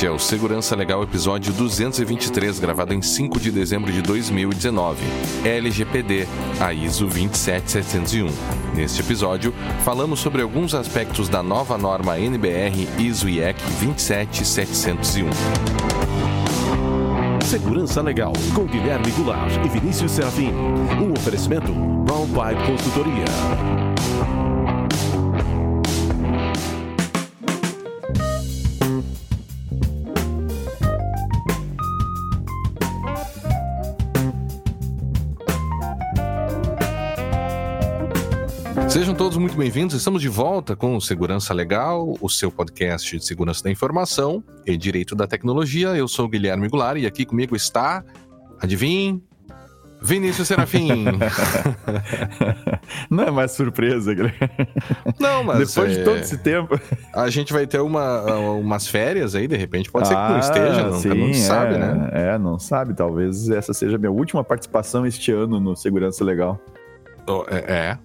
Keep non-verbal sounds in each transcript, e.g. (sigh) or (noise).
Este é o Segurança Legal episódio 223, gravado em 5 de dezembro de 2019. LGPD, a ISO 27701. Neste episódio, falamos sobre alguns aspectos da nova norma NBR ISO IEC 27701. Segurança Legal, com Guilherme Goulart e Vinícius Serafim. Um oferecimento Brown Pipe Consultoria. Sejam todos muito bem-vindos. Estamos de volta com o Segurança Legal, o seu podcast de segurança da informação e direito da tecnologia. Eu sou o Guilherme Goulart e aqui comigo está, adivinhe, Vinícius Serafim. (laughs) Não é mais surpresa, Guilherme. Não, mas. Depois é... de todo esse tempo. A gente vai ter uma, umas férias aí, de repente. Pode ser que não ah, esteja, não, sim, não sabe, é, né? É, não sabe. Talvez essa seja a minha última participação este ano no Segurança Legal. Oh, é,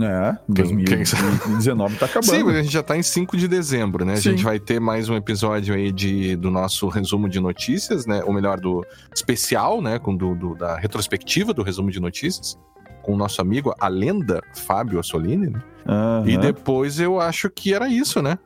é. É, 2019 tá acabando. Sim, a gente já tá em 5 de dezembro, né? A Sim. gente vai ter mais um episódio aí de, do nosso resumo de notícias, né? Ou melhor, do especial, né? Com do, do da retrospectiva do resumo de notícias. Com o nosso amigo, a lenda Fábio Assolini, né? Uhum. E depois eu acho que era isso, né?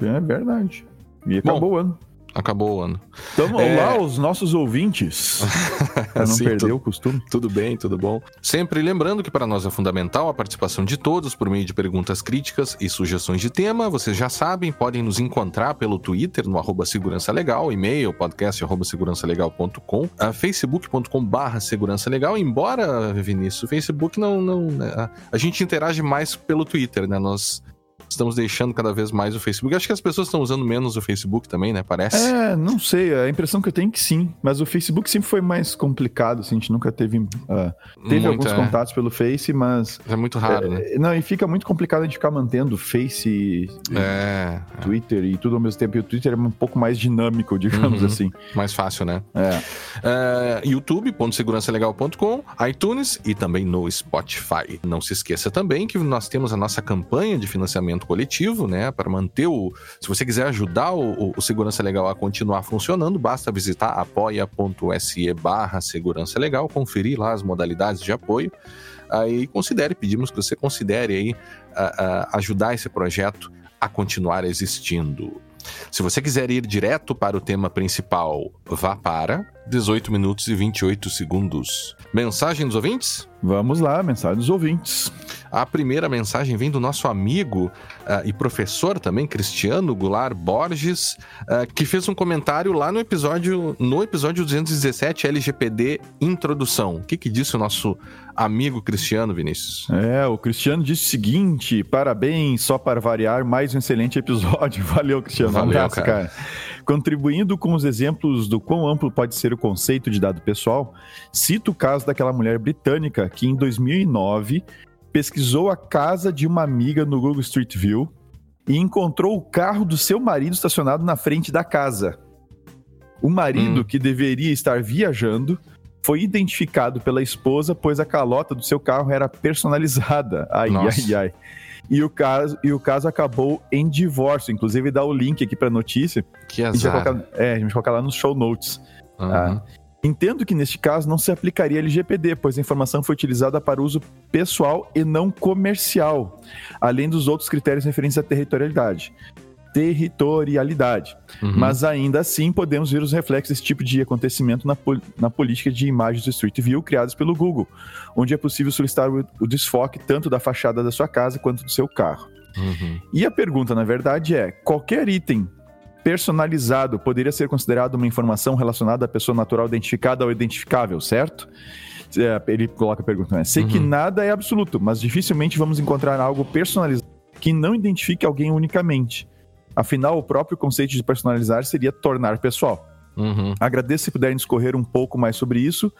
É verdade. E acabou Bom, o ano. Acabou o ano. Então, é... olá os nossos ouvintes. (laughs) para não Sim, perder tu... o costume. Tudo bem, tudo bom. Sempre lembrando que para nós é fundamental a participação de todos por meio de perguntas críticas e sugestões de tema. Vocês já sabem, podem nos encontrar pelo Twitter, no arroba segurança legal, e-mail, podcast arroba segurançalegal.com, facebook.com barra segurança legal. Embora, Vinícius, o Facebook não... não né, a gente interage mais pelo Twitter, né? Nós estamos deixando cada vez mais o Facebook. Acho que as pessoas estão usando menos o Facebook também, né? Parece. É, não sei. A impressão que eu tenho é que sim. Mas o Facebook sempre foi mais complicado, assim. A gente nunca teve. Uh, teve alguns é. contatos pelo Face, mas. É muito raro, né? é, né? Não, e fica muito complicado a gente ficar mantendo Face, é, Twitter e tudo ao mesmo tempo. E o Twitter é um pouco mais dinâmico, (laughs) digamos uhum, assim. Mais fácil, né? É. Uh, youtube.segurançalegal.com, iTunes e também no Spotify. Não se esqueça também que nós temos a nossa campanha de financiamento financiamento coletivo, né? Para manter o. Se você quiser ajudar o, o, Segurança Legal a continuar funcionando, basta visitar apoia.se barra Segurança Legal, conferir lá as modalidades de apoio. Aí considere, pedimos que você considere aí ajudar esse projeto a continuar existindo. Se você quiser ir direto para o tema principal, vá para 18 minutos e 28 segundos. Mensagem dos ouvintes? Vamos lá, mensagem dos ouvintes. A primeira mensagem vem do nosso amigo uh, e professor também, Cristiano Goulart Borges, uh, que fez um comentário lá no episódio no episódio 217 LGPD Introdução. O que, que disse o nosso amigo Cristiano, Vinícius? É, o Cristiano disse o seguinte: parabéns, só para variar, mais um excelente episódio. (laughs) Valeu, Cristiano. Valeu, um abraço, cara. cara. Contribuindo com os exemplos do quão amplo pode ser o conceito de dado pessoal, cito o caso daquela mulher britânica que em 2009 pesquisou a casa de uma amiga no Google Street View e encontrou o carro do seu marido estacionado na frente da casa. O marido, hum. que deveria estar viajando, foi identificado pela esposa, pois a calota do seu carro era personalizada. Ai, Nossa. ai, ai. E o, caso, e o caso acabou em divórcio. Inclusive, dá o link aqui para a notícia. Que azar. A gente vai colocar, é, a gente vai colocar lá nos show notes. Uhum. Tá? Entendo que neste caso não se aplicaria LGPD, pois a informação foi utilizada para uso pessoal e não comercial, além dos outros critérios referentes à territorialidade. Territorialidade. Uhum. Mas ainda assim podemos ver os reflexos desse tipo de acontecimento na, na política de imagens do Street View criadas pelo Google, onde é possível solicitar o, o desfoque tanto da fachada da sua casa quanto do seu carro. Uhum. E a pergunta, na verdade, é: qualquer item personalizado poderia ser considerado uma informação relacionada à pessoa natural identificada ou identificável, certo? É, ele coloca a pergunta, né? Sei uhum. que nada é absoluto, mas dificilmente vamos encontrar algo personalizado que não identifique alguém unicamente. Afinal, o próprio conceito de personalizar seria tornar pessoal. Uhum. Agradeço se puderem discorrer um pouco mais sobre isso.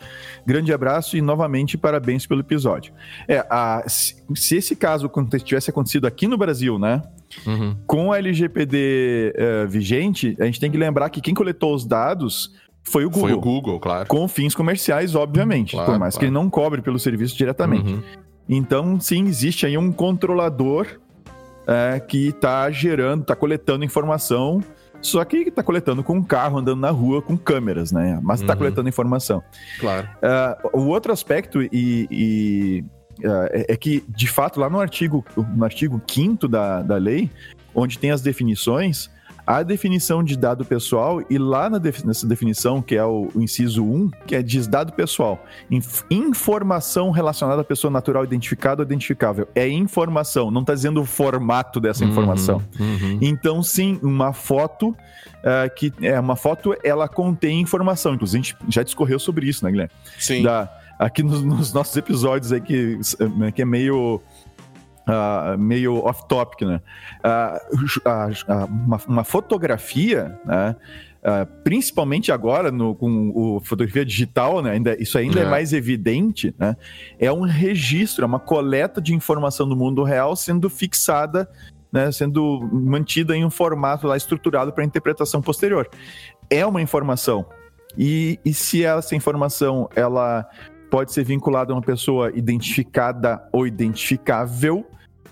Grande abraço e novamente parabéns pelo episódio. É, a, se, se, esse caso tivesse acontecido aqui no Brasil, né? Uhum. Com a LGPD uh, eh, vigente, a gente tem que lembrar que quem coletou os dados foi o Google. Foi o Google, claro. Com fins comerciais, obviamente. Claro, por mais claro. que ele não cobre pelo serviço diretamente. Uhum. Então, sim, existe aí um controlador é, que está gerando, está coletando informação Só que está coletando com um carro andando na rua com câmeras, né? Mas está uhum. coletando informação. Claro. Uh, o outro aspecto e, e uh, é, é, que, de fato, lá no artigo, no artigo 5 da, da lei, onde tem as definições, a definição de dado pessoal e lá na def nessa definição, que é o, o, inciso 1, que é diz dado pessoal, inf informação relacionada à pessoa natural identificada ou identificável. É informação, não está dizendo o formato dessa uhum, informação. Uhum. Então, sim, uma foto uh, que é uma foto, ela contém informação. Inclusive, a gente já discorreu sobre isso, né, Guilherme? Sim. Da, aqui nos, nos, nossos episódios aí que, que é meio Uh, meio off-topic, né? Uh, uh, uma, uma, fotografia, né? principalmente agora no, com o fotografia digital, né? ainda, isso ainda é. é. mais evidente, né? é um registro, é uma coleta de informação do mundo real sendo fixada, né? sendo mantida em um formato lá estruturado para interpretação posterior. É uma informação. E, e se essa informação ela pode ser vinculado a uma pessoa identificada ou identificável,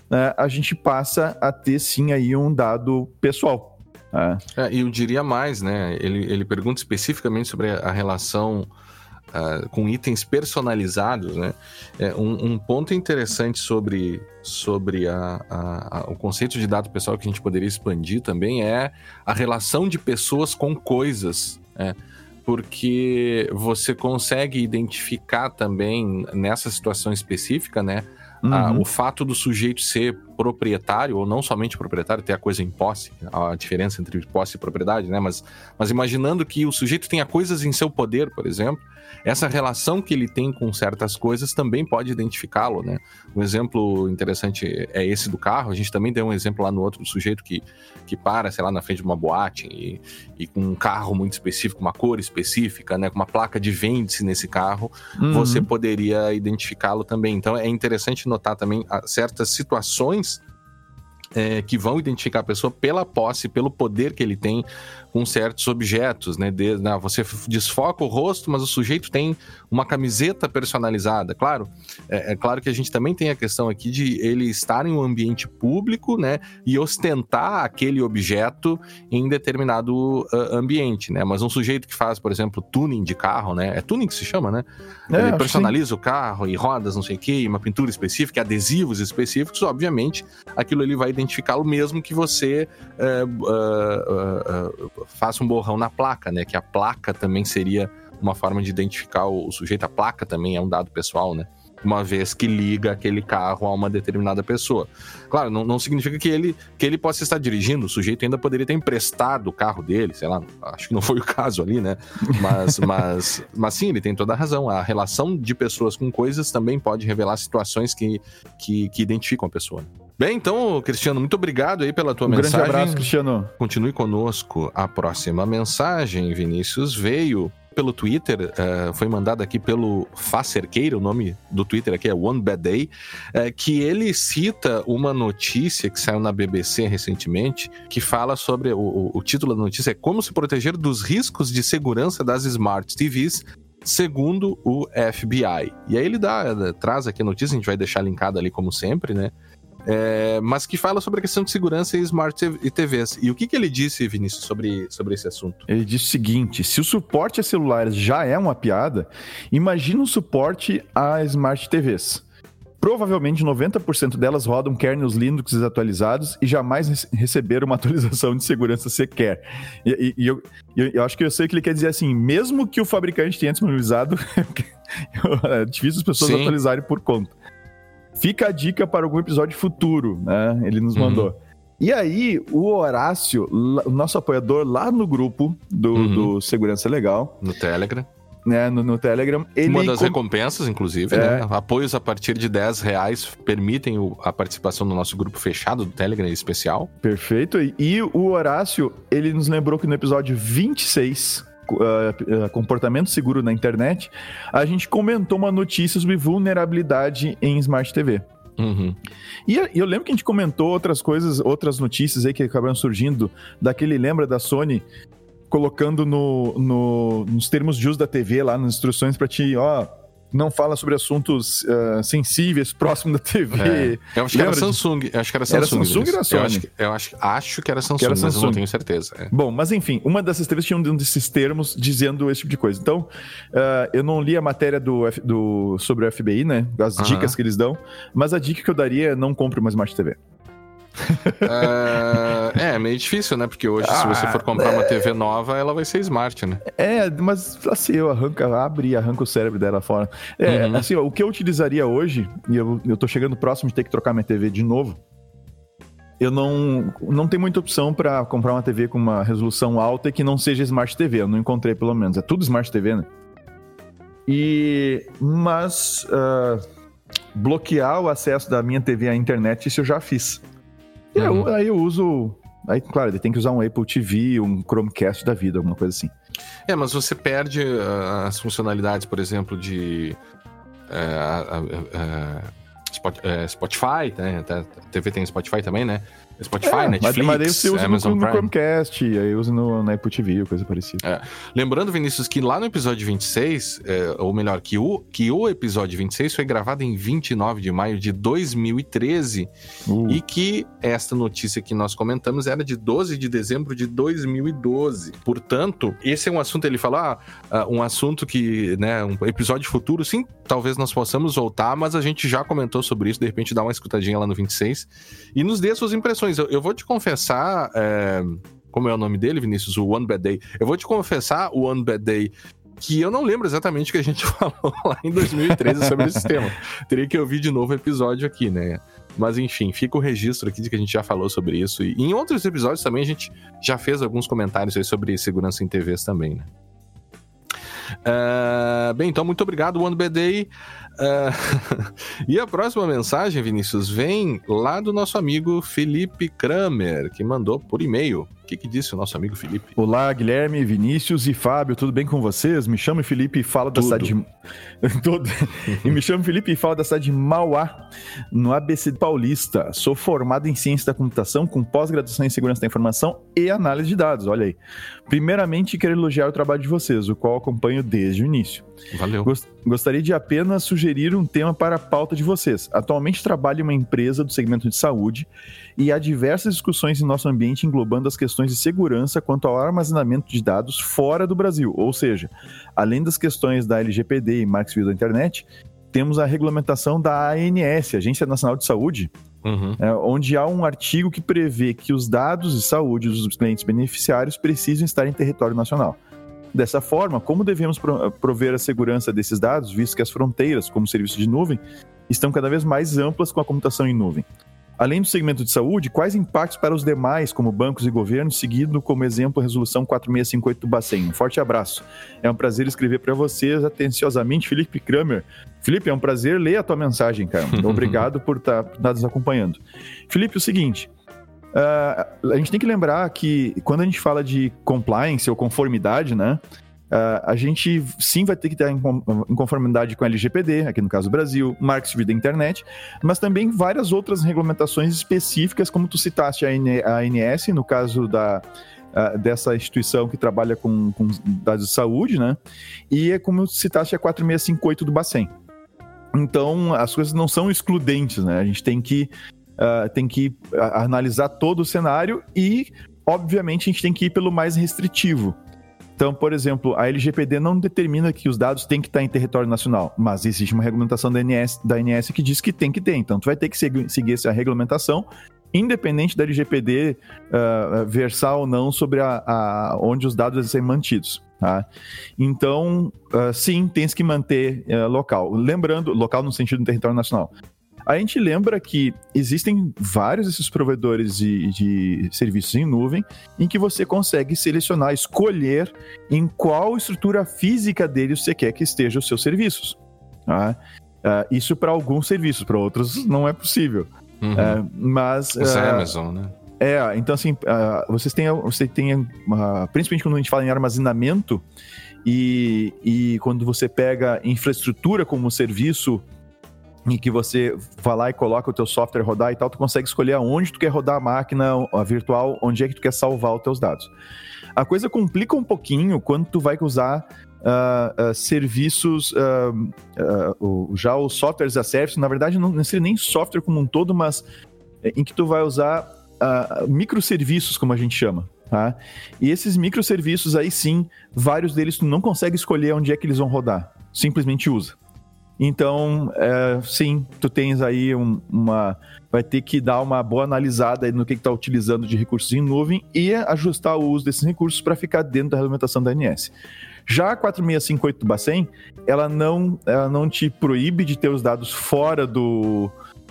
né, a gente passa a ter sim aí um dado pessoal. Né? É, eu diria mais, né? Ele, ele pergunta especificamente sobre a relação uh, com itens personalizados, né? É, um, um, ponto interessante sobre, sobre a, a, a, o conceito de dado pessoal que a gente poderia expandir também é a relação de pessoas com coisas. Né? Porque você consegue identificar também nessa situação específica, né? Uhum. A, o fato do sujeito ser proprietário, ou não somente proprietário, ter a coisa em posse, a diferença entre posse e propriedade, né? Mas, mas imaginando que o sujeito tenha coisas em seu poder, por exemplo, essa relação que ele tem com certas coisas também pode identificá-lo, né? Um exemplo interessante é esse do carro. A gente também tem um exemplo lá no outro do sujeito que, que para, sei lá, na frente de uma boate e, e com um carro muito específico, uma cor específica, né? Com uma placa de vende-se nesse carro, uhum. você poderia identificá-lo também. Então é interessante notar também ah, certas situações é, que vão identificar a pessoa pela posse, pelo poder que ele tem com certos objetos, né? De? Você desfoca o rosto, mas o sujeito tem uma camiseta personalizada. Claro, é, é, claro que a gente também tem a questão aqui de ele estar em um ambiente público, né? E ostentar aquele objeto em determinado uh, ambiente, né? Mas um sujeito que faz, por exemplo, tuning de carro, né? É tuning que se chama, né? É, ele personaliza o carro e rodas, não sei o quê, uma pintura específica, adesivos específicos, obviamente, aquilo ele vai identificá-lo mesmo que você uh, uh, faça um borrão na placa, né? Que a placa também seria uma forma de identificar o sujeito. A placa também é um dado pessoal, né? Uma vez que liga aquele carro a uma determinada pessoa. Claro, não, não significa que ele, que ele possa estar dirigindo, o sujeito ainda poderia ter emprestado o carro dele, sei lá, acho que não foi o caso ali, né? Mas, (laughs) mas, mas sim, ele tem toda a razão. A relação de pessoas com coisas também pode revelar situações que, que, que identificam a pessoa. Bem, então, Cristiano, muito obrigado aí pela tua um mensagem. grande abraço, Cristiano. Continue conosco. A próxima mensagem, Vinícius, veio pelo Twitter, uh, foi mandada aqui pelo Facerqueira, o nome do Twitter aqui é One Bad Day, uh, que ele cita uma notícia que saiu na BBC recentemente, que fala sobre, o, o título da notícia é Como se proteger dos riscos de segurança das Smart TVs segundo o FBI. E aí ele dá, traz aqui a notícia, a gente vai deixar linkada ali como sempre, né? É, mas que fala sobre a questão de segurança em Smart TVs. E o que, que ele disse, Vinícius, sobre, sobre esse assunto? Ele disse o seguinte: se o suporte a celulares já é uma piada, imagina o suporte a Smart TVs. Provavelmente 90% delas rodam kernels Linux desatualizados e jamais receberam uma (laughs) atualização de segurança sequer. E, e, e eu, eu, acho que eu sei o que ele quer dizer assim: mesmo que o fabricante tenha disponibilizado, (laughs) é difícil as pessoas Sim. atualizarem por conta. Fica a dica para algum episódio futuro, né? Ele nos uhum. mandou. E aí, o Horácio, o nosso apoiador lá no grupo do, uhum. do Segurança Legal. No Telegram. Né, no, no Telegram. Ele Uma das com... recompensas, inclusive, é... né? Apoios a partir de 10 reais permitem o, a participação no nosso grupo fechado do Telegram especial. Perfeito. E o Horácio, ele nos lembrou que no episódio 26, uh, comportamento seguro na internet, a gente comentou uma notícia sobre vulnerabilidade em Smart TV. Uhum. E eu lembro que a gente comentou outras coisas, outras notícias aí que acabaram surgindo, daquele, lembra da Sony colocando no, no, nos termos de uso da TV lá, nas instruções para ti, ó, não fala sobre assuntos uh, sensíveis próximo da TV. É. Eu acho que era Samsung. Eu acho que era Samsung. Era Samsung era Sony? Eu, acho, eu acho, acho, que era Samsung, que era Samsung. mas eu não tenho certeza. É. Bom, mas enfim, uma dessas TVs tinha um desses termos dizendo esse tipo de coisa. Então, uh, eu não li a matéria do, do, sobre o FBI, né? As dicas que eles dão, mas a dica que eu daria é não compre uma Smart TV uh, é, meio difícil, né? Porque hoje, ah, se você for comprar é... uma TV nova, ela vai ser smart, né? É, mas assim, eu arranco, abro e arranco o cérebro dela fora. É, uhum. assim, ó, o que eu utilizaria hoje, e eu, eu tô chegando próximo de ter que trocar minha TV de novo, eu não, não tenho muita opção para comprar uma TV com uma resolução alta e que não seja Smart TV. Eu não encontrei, pelo menos. É tudo Smart TV, né? E. Mas. Uh, bloquear o acesso da minha TV à internet, isso eu já fiz. E uhum. eu, aí eu uso. Aí, claro, ele tem que usar um Apple TV, um Chromecast da vida, alguma coisa assim. É, mas você perde uh, as funcionalidades, por exemplo, de. Uh, uh, Spotify, né? A TV tem Spotify também, né? Spotify, é, Netflix, mas daí você usa Amazon no, no Chromecast, aí usa no, na Apple TV, coisa parecida. É. Lembrando, Vinícius, que lá no episódio 26, é, ou melhor, que o, que o episódio 26 foi gravado em 29 de maio de 2013 uh. e que esta notícia que nós comentamos era de 12 de dezembro de 2012. Portanto, esse é um assunto, ele fala, ah, um assunto que, né, um episódio futuro, sim, talvez nós possamos voltar, mas a gente já comentou sobre isso, de repente dá uma escutadinha lá no 26 e nos dê suas impressões. Eu, eu vou te confessar, é, como é o nome dele, Vinícius? O One Bad Day. Eu vou te confessar, o One Bad Day, que eu não lembro exatamente o que a gente (laughs) falou lá em 2013 sobre esse tema. Teria que ouvir de novo o episódio aqui, né? Mas enfim, fica o registro aqui de que a gente já falou sobre isso. E em outros episódios também a gente já fez alguns comentários aí sobre segurança em TVs também, né? Uh, bem, então muito obrigado, One Bad Day. Uh, (laughs) e a próxima mensagem, Vinícius, vem lá do nosso amigo Felipe Kramer, que mandou por e-mail que, que disse o nosso amigo Felipe? Olá, Guilherme, Vinícius e Fábio, tudo bem com vocês? Me chamo Felipe e falo da cidade de... (laughs) e me chamo Felipe e falo da cidade de Mauá, no ABC Paulista. Sou formado em Ciência da Computação, com pós-graduação em Segurança da Informação e Análise de Dados, olha aí. Primeiramente, quero elogiar o trabalho de vocês, o qual acompanho desde o início. Valeu. Gostaria de apenas sugerir um tema para a pauta de vocês. Atualmente trabalho em uma empresa do segmento de saúde e há diversas discussões em nosso ambiente englobando as questões de segurança quanto ao armazenamento de dados fora do Brasil. Ou seja, além das questões da LGPD e Marcos Civil da Internet, temos a regulamentação da ANS, Agência Nacional de Saúde, Uhum. É, onde há um artigo que prevê que os dados de saúde dos clientes beneficiários precisam estar em território nacional. Dessa forma, como devemos prover a segurança desses dados, visto que as fronteiras, como serviço de nuvem, estão cada vez mais amplas com a computação em nuvem? Além do segmento de saúde, quais impactos para os demais, como bancos e governos, seguindo como exemplo a resolução 4658 do Bacen? Um forte abraço. É um prazer escrever para vocês atenciosamente, Felipe Kramer. Felipe, é um prazer ler a tua mensagem, cara. (laughs) Obrigado por estar tá, nos acompanhando. Felipe, o seguinte, Uh, a gente tem que lembrar que quando a gente fala de compliance ou conformidade, né? Uh, a gente sim vai ter que estar em, conformidade com a LGPD, aqui no caso do Brasil, Marcos da Internet, mas também várias outras regulamentações específicas, como tu citaste a, ANS, no caso da, uh, dessa instituição que trabalha com, com, dados de saúde, né? E é como citaste a 4658 do Bacen. Então, as coisas não são excludentes, né? A gente tem que uh, tem que analisar todo o cenário e, obviamente, a gente tem que ir pelo mais restritivo. Então, por exemplo, a LGPD não determina que os dados têm que estar em território nacional, mas existe uma regulamentação da ANS, da que diz que tem que ter. Então, tu vai ter que seguir, seguir essa regulamentação, independente da LGPD uh, ah, versar ou não sobre a, a, onde os dados devem ser mantidos. Tá? Então, uh, sim, tens que manter uh, local. Lembrando, local no sentido do território nacional. A gente lembra que existem vários desses provedores de, de, serviços em nuvem em que você consegue selecionar, escolher em qual estrutura física dele você quer que estejam os seus serviços. Tá? Uh, isso para alguns serviços, para outros não é possível. Uhum. Uh, mas. Essa é a Amazon, né? É, então assim, uh, vocês têm, você tem, uh, principalmente quando a gente fala em armazenamento e, e quando você pega infraestrutura como serviço em que você vai lá e coloca o teu software rodar e tal, tu consegue escolher aonde tu quer rodar a máquina a virtual, onde é que tu quer salvar os teus dados. A coisa complica um pouquinho quando tu vai usar uh, uh, serviços, uh, já os softwares a service, na verdade não seria nem software como um todo, mas é, em que tu vai usar microserviços, como a gente chama. Tá? E esses microserviços aí sim, vários deles tu não consegue escolher onde é que eles vão rodar, simplesmente usa. Então, é, sim, tu tens aí um, uma. Vai ter que dar uma boa analisada no que está utilizando de recursos em nuvem e ajustar o uso desses recursos para ficar dentro da regulamentação da ANS. Já a 4658 do Bacen, ela não, ela não te proíbe de ter os dados fora do,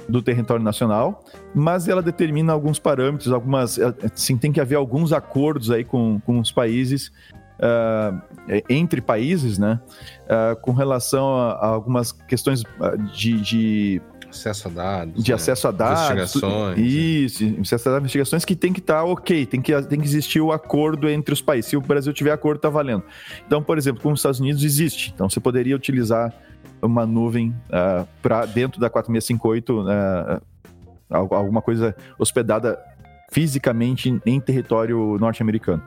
do território nacional, mas ela determina alguns parâmetros, algumas. Sim, tem que haver alguns acordos aí com, com os países uh, entre países, né? Uh, com relação a, a, algumas questões de, de acesso a dados. De né? acesso a dados. Investigações. Isso, né? acesso a investigações que tem que estar tá ok, tem que, tem que existir o acordo entre os países. Se o Brasil tiver acordo, está valendo. Então, por exemplo, com os Estados Unidos existe. Então, você poderia utilizar uma nuvem uh, para dentro da 4658, uh, alguma coisa hospedada fisicamente em território norte-americano.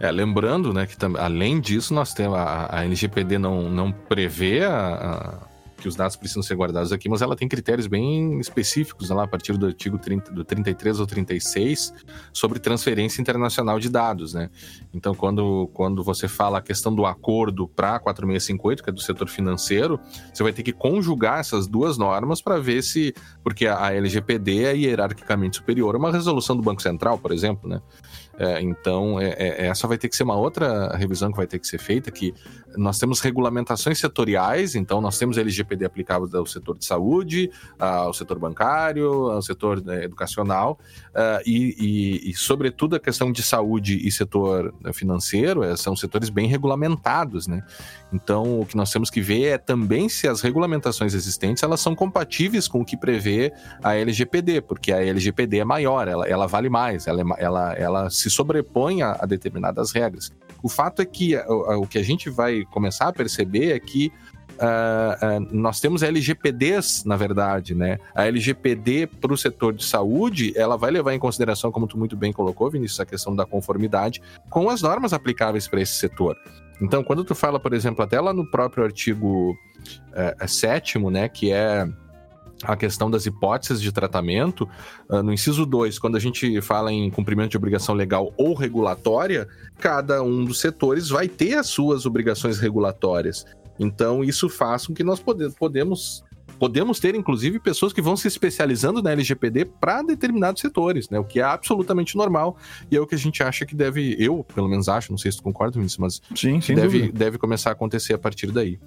É, lembrando, né, que além disso, nós temos a, a LGPD não, não prevê a, a que os dados precisam ser guardados aqui, mas ela tem critérios bem específicos lá a partir do artigo 30, do 33 ou 36 sobre transferência internacional de dados, né? Então, quando, quando você fala a questão do acordo para 4658, que é do setor financeiro, você vai ter que conjugar essas duas normas para ver se. Porque a LGPD é hierarquicamente superior a uma resolução do Banco Central, por exemplo, né? É, então, é, é, essa vai ter que ser uma outra revisão que vai ter que ser feita, que nós temos regulamentações setoriais, então nós temos LGPD aplicável ao setor de saúde, ao setor bancário, ao setor né, educacional, uh, e, e, e, sobretudo, a questão de saúde e setor né, financeiro é, são setores bem regulamentados, né? Então, o que nós temos que ver é também se as regulamentações existentes elas são compatíveis com o que prevê a LGPD, porque a LGPD é maior, ela, ela vale mais, ela, é, ela, ela sobrepõe a, a determinadas regras. O fato é que o, o que a gente vai começar a perceber é que Uh, uh, nós temos LGPDs, na verdade, né? A LGPD para o setor de saúde, ela vai levar em consideração, como tu muito bem colocou, Vinícius, a questão da conformidade com as normas aplicáveis para esse setor. Então, quando tu fala, por exemplo, até lá no próprio artigo uh, sétimo, né, que é a questão das hipóteses de tratamento, uh, no inciso 2, quando a gente fala em cumprimento de obrigação legal ou regulatória, cada um dos setores vai ter as suas obrigações regulatórias. Então, isso faz com que nós pode, podemos podemos ter, inclusive, pessoas que vão se especializando na LGPD para determinados setores, né? O que é absolutamente normal e é o que a gente acha que deve, eu pelo menos acho, não sei se tu concorda com isso, mas Sim, deve, deve começar a acontecer a partir daí.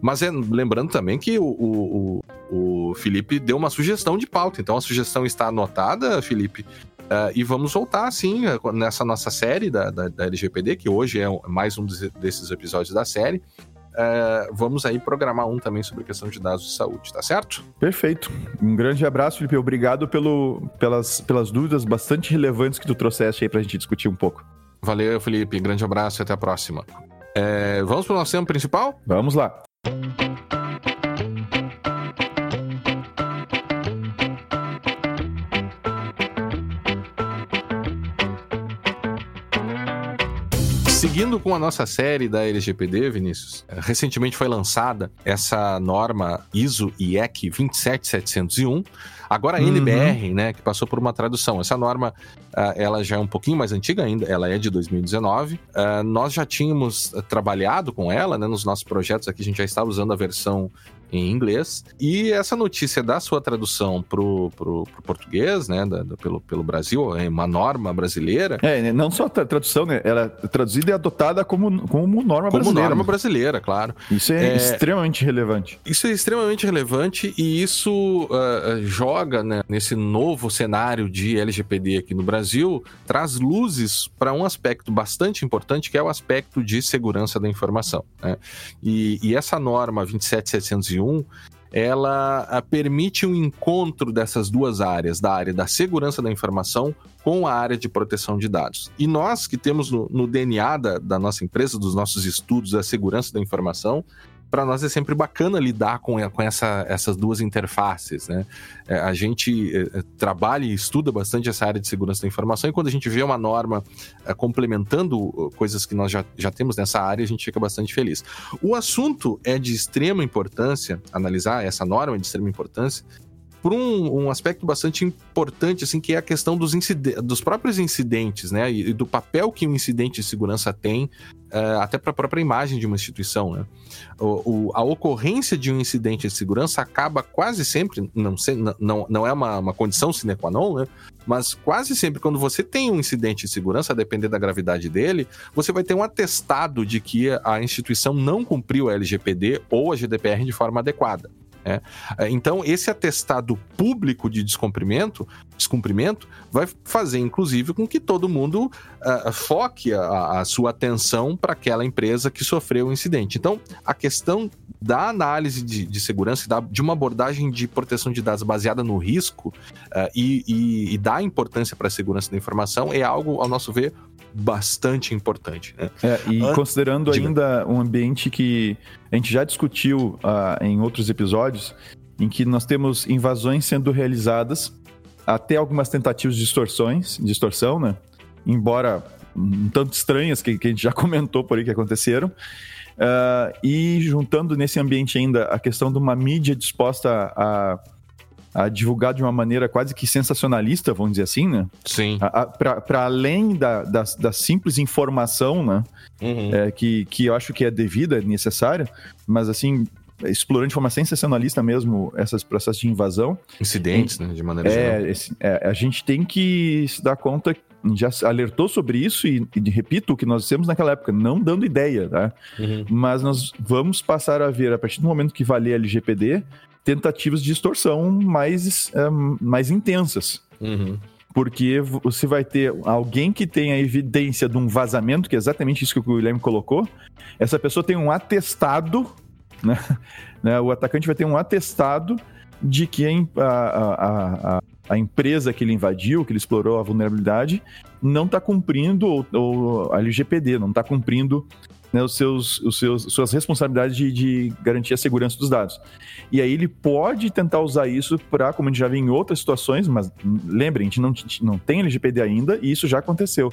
Mas é lembrando também que o, o, o Felipe deu uma sugestão de pauta, então a sugestão está anotada, Felipe. Uh, e vamos voltar, assim, nessa nossa série da, da, da LGPD, que hoje é mais um desses episódios da série é, vamos aí programar um também sobre questão de dados de saúde, tá certo? Perfeito. Um grande abraço, Felipe. Obrigado pelo, pelas, pelas dúvidas bastante relevantes que tu trouxeste aí pra gente discutir um pouco. Valeu, Felipe. Grande abraço e até a próxima. É, vamos pro nosso tema principal? Vamos lá. Seguindo com a nossa série da LGPD, Vinícius, eh, recentemente foi lançada essa norma ISO IEC 27701, agora a NBR, uhum. né, que passou por uma tradução. Essa norma, uh, ela já é um pouquinho mais antiga ainda, ela é de 2019. Uh, eh, nós já tínhamos trabalhado com ela, né, nos nossos projetos aqui, a gente já estava usando a versão em inglês. E essa notícia da sua tradução pro, pro, pro português, né, da, da, pelo, pelo Brasil, é uma norma brasileira. É, né, não só a tradução, né, ela é traduzida e adotada como, como norma como brasileira. Como norma brasileira, claro. Isso é, é, extremamente relevante. Isso é extremamente relevante e isso uh, joga né, nesse novo cenário de LGPD aqui no Brasil, traz luzes para um aspecto bastante importante, que é o aspecto de segurança da informação. Né? E, e essa norma 27701 ela a, ah, permite um encontro dessas duas áreas, da área da segurança da informação com a área de proteção de dados. E nós que temos no, no DNA da, da, nossa empresa, dos nossos estudos, a segurança da informação, para nós é sempre bacana lidar com, com essa, essas duas interfaces, né? É, a gente é, trabalha e estuda bastante essa área de segurança da informação e quando a gente vê uma norma é, complementando uh, coisas que nós já, já temos nessa área, a gente fica bastante feliz. O assunto é de extrema importância, analisar essa norma é de extrema importância, por um, um, aspecto bastante importante, assim, que é a questão dos, dos próprios incidentes, né? E, e, do papel que um incidente de segurança tem, uh, até para a própria imagem de uma instituição, né? O, o, a ocorrência de um incidente de segurança acaba quase sempre, não, não, não é uma, uma condição sine qua non, né? Mas quase sempre, quando você tem um incidente de segurança, a depender da gravidade dele, você vai ter um atestado de que a instituição não cumpriu a LGPD ou a GDPR de forma adequada. Né? É, então, esse atestado público de descumprimento, descumprimento vai fazer, inclusive, com que todo mundo uh, foque a, a sua atenção para aquela empresa que sofreu o incidente. Então, a questão da análise de, de segurança, da, de uma abordagem de proteção de dados baseada no risco uh, e, e, e da importância para a segurança da informação é algo, ao nosso ver, bastante importante. Né? É, e considerando Diga. ainda um ambiente que a gente já discutiu uh, em outros episódios, em que nós temos invasões sendo realizadas, até algumas tentativas de distorções, distorção, né? Embora um tanto estranhas que, que a gente já (laughs) comentou por aí que aconteceram. Uh, e juntando nesse ambiente ainda a questão de uma mídia disposta a, a divulgar de uma maneira quase que sensacionalista, vamos dizer assim, né? Sim. Para além da, da, da, simples informação, né? Uhum. É, que, que eu acho que é devida, necessária, mas assim, explorando de forma sensacionalista mesmo esses processos de invasão. Incidentes, né, de maneira é, geral. Esse, é, a gente tem que se dar conta, já alertou sobre isso e, e repito o que nós dissemos naquela época, não dando ideia, tá? Uhum. Mas nós vamos passar a ver, a partir do momento que valer LGPD, tentativas de extorsão mais, é, mais intensas. Uhum. Porque você vai ter alguém que tem a evidência de um vazamento, que é exatamente isso que o Guilherme colocou. Essa pessoa tem um atestado, né? (laughs) né? O atacante vai ter um atestado de que a, a, a, a empresa que ele invadiu, que ele explorou a vulnerabilidade, não está cumprindo ou, ou a LGPD, não está cumprindo né, os seus, os seus, suas responsabilidades de, de, garantir a segurança dos dados. E aí ele pode tentar usar isso para, como a gente já viu em outras situações, mas lembrem, a gente não, não tem LGPD ainda e isso já aconteceu.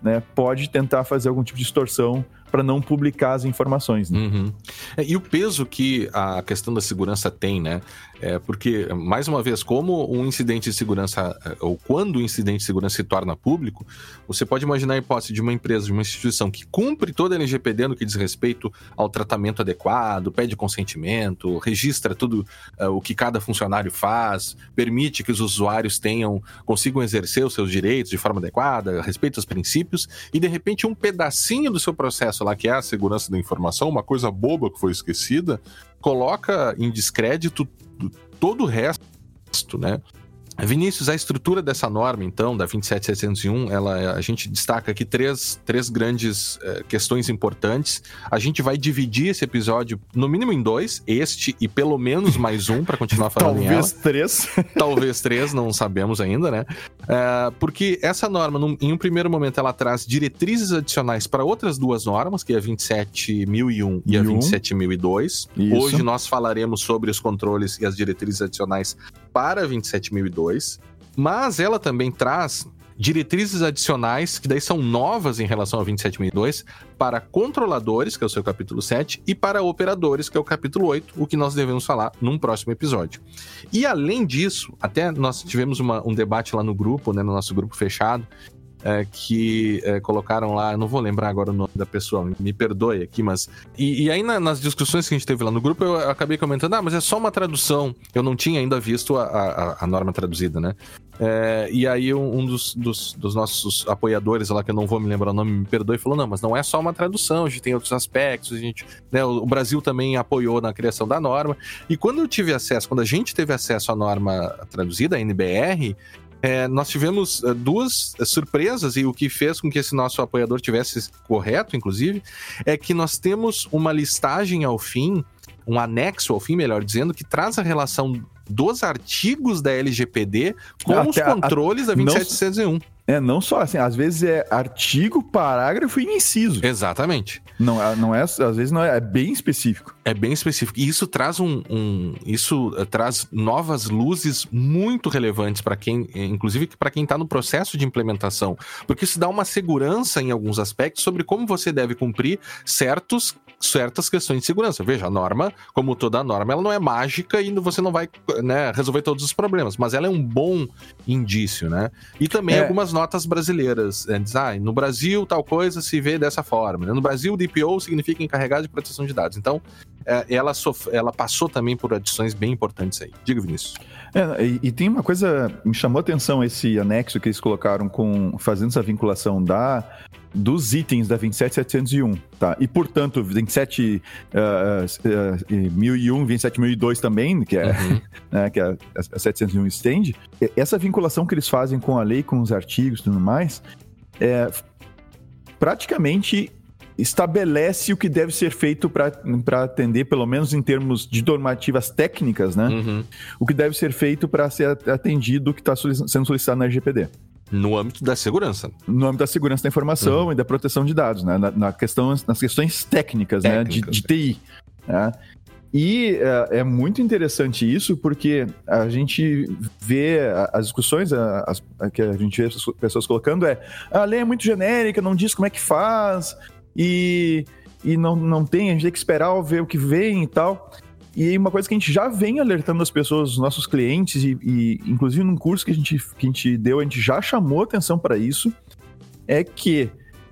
Né, pode tentar fazer algum tipo de distorção para não publicar as informações. Né? Uhum. É, e o peso que a questão da segurança tem, né? É porque, mais uma vez, como um incidente de segurança, é, ou quando o incidente de segurança se torna público, você pode imaginar a hipótese de uma empresa, de uma instituição que cumpre toda a LGPD no que diz respeito ao tratamento adequado, pede consentimento, registra tudo uh, o que cada funcionário faz, permite que os usuários tenham, consigam exercer os seus direitos de forma adequada, respeita os princípios, e de repente um pedacinho do seu processo lá, que é a segurança da informação, uma coisa boba que foi esquecida, coloca em descrédito todo o resto, né? Vinícius, a estrutura dessa norma, então, da 27701, ela, a gente destaca aqui três, três grandes eh, questões importantes. A gente vai dividir esse episódio, no mínimo, em dois, este e pelo menos mais um, para continuar (laughs) falando Talvez três. (laughs) Talvez três, não sabemos ainda, né? É, porque essa norma, num, em um primeiro momento, ela traz diretrizes adicionais para outras duas normas, que é a 27001 e a 27002. Hoje nós falaremos sobre os controles e as diretrizes adicionais para 27002, mas ela também traz diretrizes adicionais, que daí são novas em relação ao 27002, para controladores, que é o seu capítulo 7, e para operadores, que é o capítulo 8, o que nós devemos falar num próximo episódio. E além disso, até nós tivemos uma, um debate lá no grupo, né, no nosso grupo fechado, é, que é, colocaram lá, não vou lembrar agora o nome da pessoa, me perdoe aqui, mas. E, e aí na, nas discussões que a gente teve lá no grupo, eu, acabei comentando, ah, mas é só uma tradução. Eu não tinha ainda visto a, a, a norma traduzida, né? É, e aí um, um dos, dos, dos, nossos apoiadores lá, que eu não vou me lembrar o nome, me perdoe, falou: não, mas não é só uma tradução, a gente tem outros aspectos, a gente. Né, o, o Brasil também apoiou na criação da norma. E quando eu tive acesso, quando a gente teve acesso à norma traduzida, a NBR, é, nós tivemos é, duas surpresas e o que fez com que esse nosso apoiador tivesse correto, inclusive, é que nós temos uma listagem ao fim, um anexo ao fim, melhor dizendo, que traz a relação dos artigos da LGPD com Até os controles a, a 27701. É, não só assim, às vezes é artigo, parágrafo e inciso. Exatamente. Não, é, não é, às vezes não é, é bem específico. É bem específico. E isso traz um, um isso uh, traz novas luzes muito relevantes para quem, inclusive para quem está no processo de implementação, porque isso dá uma segurança em alguns aspectos sobre como você deve cumprir certos certas questões de segurança. Veja, a norma, como toda norma, ela não é mágica e você não vai né, resolver todos os problemas, mas ela é um bom indício, né? E também é. algumas notas brasileiras. É, diz, ah, no Brasil, tal coisa se vê dessa forma. Né? No Brasil, DPO significa encarregado de proteção de dados. Então, é, ela, sof... ela passou também por adições bem importantes aí. Diga, Vinícius. É, e, e, tem uma coisa, me chamou a atenção esse anexo que eles colocaram com fazendo essa vinculação da dos itens da 27701, tá? E portanto, 27 uh, uh, 1001, 27002 também, que é, uhum. (laughs) né, que é a 701 stand. Essa vinculação que eles fazem com a lei, com os artigos e tudo mais, é praticamente estabelece o que deve ser feito para atender, pelo menos em termos de normativas técnicas, né? Uhum. O que deve ser feito para ser atendido o que está sendo solicitado na LGPD. No âmbito da segurança. No âmbito da segurança da informação uhum. e da proteção de dados, né? Na, na questão, nas questões técnicas, né? De, de TI. Né? E é, é, muito interessante isso, porque a gente vê as discussões as, que a gente vê as pessoas colocando é a lei é muito genérica, não diz como é que faz, e, e não, não tem, a gente tem que esperar ver o que vem e tal. E uma coisa que a gente já vem alertando as pessoas, os nossos clientes, e, e inclusive num curso que a, gente, que a gente deu, a gente já chamou atenção para isso, é que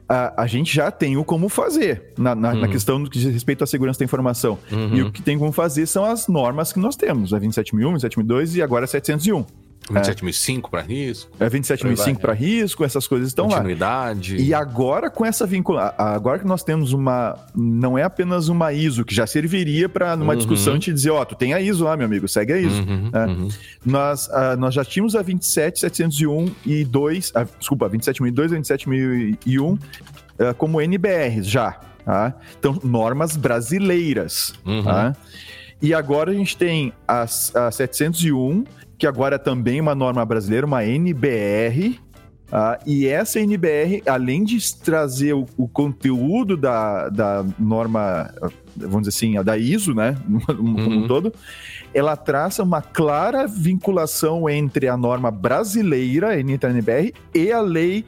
a, a, gente já tem o como fazer na, na, uhum. na, questão do que diz respeito à segurança da informação. Uhum. E o que tem como fazer são as normas que nós temos, a 27001, 27002 e agora a 701. 27.005 para risco. É 27.005 para risco, essas coisas estão Continuidade. lá. E agora com essa vinculação, agora que nós temos uma, não é apenas uma ISO que já serviria para numa uhum. discussão te dizer, ó, oh, tu tem a ISO lá, meu amigo, segue a ISO. Uhum, é. uhum. Nós, uh, nós já tínhamos a 27.701 e 2, uh, desculpa, 27.002 e 27.001 uh, como NBRs já, tá? Então, normas brasileiras, uhum. tá? E agora a gente tem a, a 701 que agora é também uma norma brasileira, uma NBR. Ah, e essa NBR, além de trazer o, o, conteúdo da, da norma, vamos dizer assim, a da ISO, né, (laughs) como uhum. um todo, ela traça uma clara vinculação entre a norma brasileira, a NBR, e a lei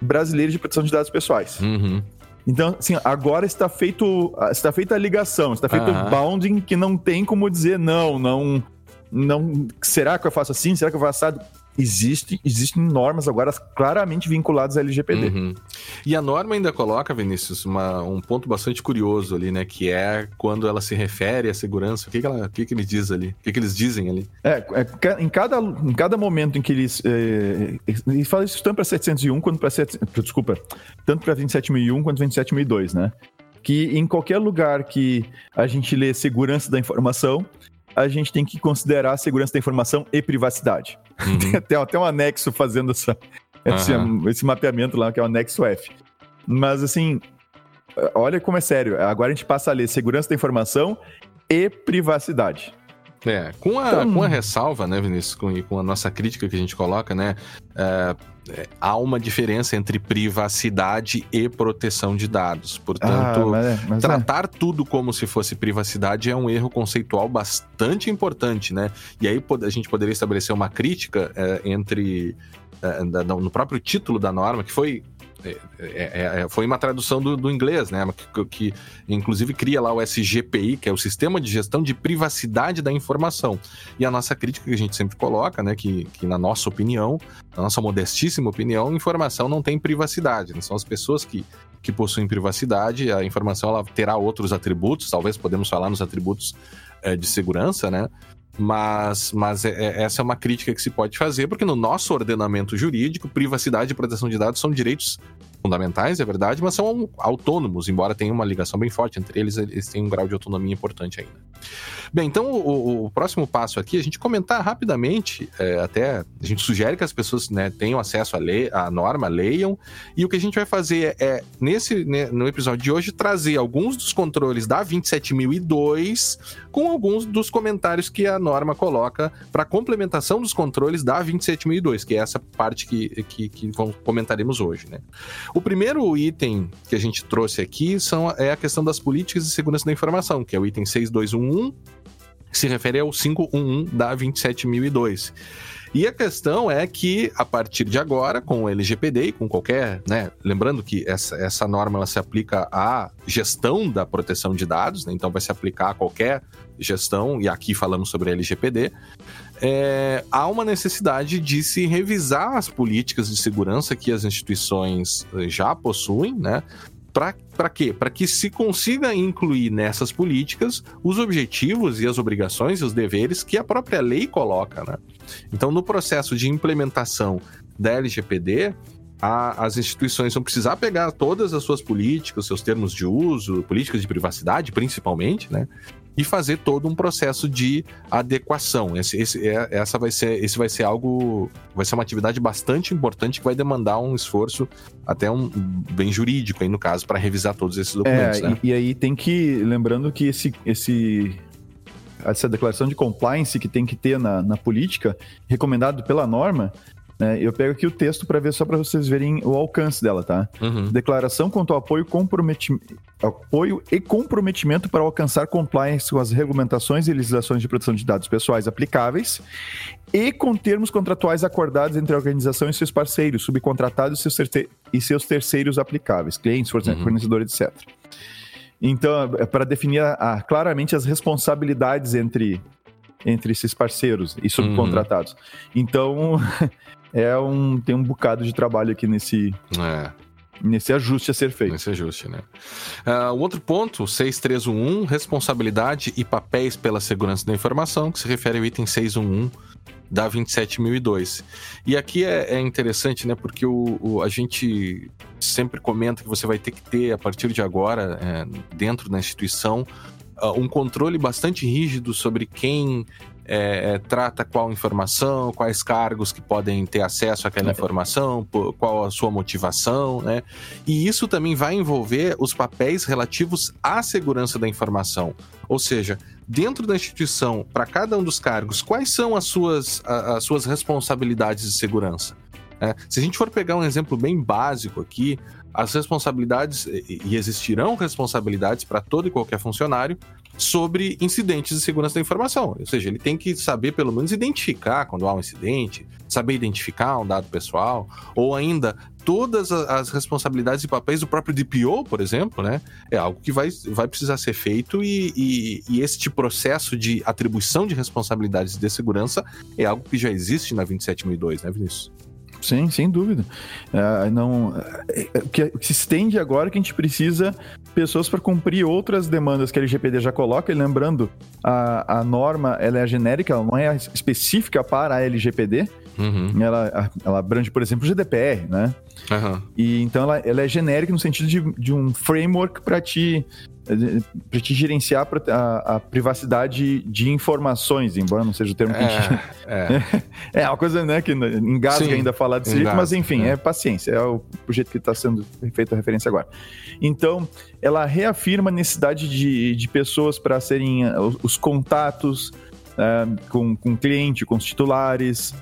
brasileira de proteção de dados pessoais. Uhum. Então, assim, agora está feito, está feita a ligação, está feito uhum. o bounding que não tem como dizer não, não não. Será que eu faço assim? Será que eu faço assado? Existe, existem normas agora claramente vinculadas à LGPD. Uhum. E a norma ainda coloca, Vinícius, uma, um ponto bastante curioso ali, né? Que é quando ela se refere à segurança. O que, que, ela, o que, que ele diz ali? O que, que eles dizem ali? É, é em, cada, em cada momento em que eles. É, ele fala isso tanto para 701 quanto para. Desculpa. Tanto para 27001 quanto 27002, né? Que em qualquer lugar que a gente lê segurança da informação, a gente tem que considerar a segurança da informação e privacidade. Uhum. (laughs) Tem até, até um anexo fazendo essa, esse, uhum. esse mapeamento lá, que é o anexo F. Mas assim, olha como é sério. Agora a gente passa a ler segurança da informação e privacidade. É, com a, então... com a ressalva, né, Vinícius, com, com a nossa crítica que a gente coloca, né, é, é, há uma diferença entre privacidade e proteção de dados. Portanto, ah, mas é, mas é. tratar é. tudo como se fosse privacidade é um erro conceitual bastante importante, né? E aí a gente poderia estabelecer uma crítica é, entre no próprio título da norma, que foi é, é, é, foi uma tradução do, do inglês, né? Que, que, inclusive cria lá o SGPI, que é o Sistema de Gestão de Privacidade da Informação. E a nossa crítica que a gente sempre coloca, né? Que, que na nossa opinião, na nossa modestíssima opinião, informação não tem privacidade. Né? São as pessoas que, que possuem privacidade, a informação ela terá outros atributos, talvez podemos falar nos atributos é, de segurança, né? Mas, mas é, é, essa é uma crítica que se pode fazer, porque no nosso ordenamento jurídico, privacidade e proteção de dados são direitos fundamentais, é verdade, mas são autônomos, embora tenha uma ligação bem forte entre eles, eles têm um grau de autonomia importante ainda. Bem, então o, o, próximo passo aqui, a gente comentar rapidamente, é, até a gente sugere que as pessoas né, tenham acesso à, lei, à norma, leiam, e o que a gente vai fazer é, nesse, né, no episódio de hoje, trazer alguns dos controles da 27002 com alguns dos comentários que a norma coloca para complementação dos controles da 27002, que é essa parte que, que, que comentaremos hoje. Né? O primeiro item que a gente trouxe aqui são, é a questão das políticas de segurança da informação, que é o item 621 511 se refere ao 511 da 27002. E a questão é que, a partir de agora, com o LGPD e com qualquer. Né, lembrando que essa, essa norma ela se aplica à gestão da proteção de dados, né, então vai se aplicar a qualquer gestão, e aqui falamos sobre LGPD. É, há uma necessidade de se revisar as políticas de segurança que as instituições eh, já possuem, né? Para quê? Para que se consiga incluir nessas políticas os objetivos e as obrigações e os deveres que a própria lei coloca. Né? Então, no processo de implementação da LGPD, as instituições vão precisar pegar todas as suas políticas, seus termos de uso, políticas de privacidade, principalmente, né? E fazer todo um processo de adequação. Esse, esse, é, essa vai ser, esse vai ser algo, vai ser uma atividade bastante importante que vai demandar um esforço até um bem jurídico aí no caso para revisar todos esses documentos. É, né? e, e, aí tem que lembrando que esse, esse essa declaração de compliance que tem que ter na, na política, recomendado pela norma, né? Eu pego aqui o texto para ver só para vocês verem o alcance dela, tá? Uhum. Declaração quanto ao apoio, apoio e comprometimento para alcançar compliance com as regulamentações e legislações de proteção de dados pessoais aplicáveis e com termos contratuais acordados entre a organização e seus parceiros, subcontratados e seus terceiros aplicáveis, clientes, uhum. fornecedores, etc. Então, é para definir a, claramente as responsabilidades entre, entre esses parceiros e subcontratados. Uhum. Então, (laughs) é um, tem um bocado de trabalho aqui nesse, é. nesse ajuste a ser feito. Nesse ajuste, né? Uh, o outro ponto, 6311, responsabilidade e papéis pela segurança da informação, que se refere ao item 611 da 27002. E aqui é, é interessante, né? Porque o, o, a gente sempre comenta que você vai ter que ter, a partir de agora, é, dentro da instituição, uh, um controle bastante rígido sobre quem é, é, trata qual informação, quais cargos que podem ter acesso àquela é. informação, qual a sua motivação, né? E isso também vai envolver os papéis relativos à segurança da informação. Ou seja, dentro da instituição, para cada um dos cargos, quais são as suas, as suas responsabilidades de segurança? É, se a gente for pegar um exemplo bem básico aqui, as responsabilidades, e existirão responsabilidades para todo e qualquer funcionário, sobre incidentes de segurança da informação. Ou seja, ele tem que saber, pelo menos, identificar quando há um incidente, saber identificar um dado pessoal, ou ainda todas as responsabilidades e papéis do próprio DPO, por exemplo, né? É algo que vai, vai precisar ser feito e, e, e este processo de atribuição de responsabilidades de segurança é algo que já existe na 27002, né, Vinícius? Sim, sem dúvida. Uh, não, uh, o, que, o que se estende agora é que a gente precisa pessoas para cumprir outras demandas que a LGPD já coloca. E lembrando, a, a norma ela é genérica, ela não é específica para a LGPD. Uhum. Ela, ela abrange, por exemplo, o GDPR, né? Uhum. E então ela, ela é genérica no sentido de, de um framework para te para te gerenciar a, a, privacidade de informações, embora não seja o termo que a gente... É, é. (laughs) é uma coisa né, que engasga Sim, ainda falar desse jeito, mas enfim, é. é paciência, é o, jeito que está sendo feita a referência agora. Então, ela reafirma a necessidade de, de pessoas para serem uh, os, os contatos uh, com, com o cliente, com os titulares.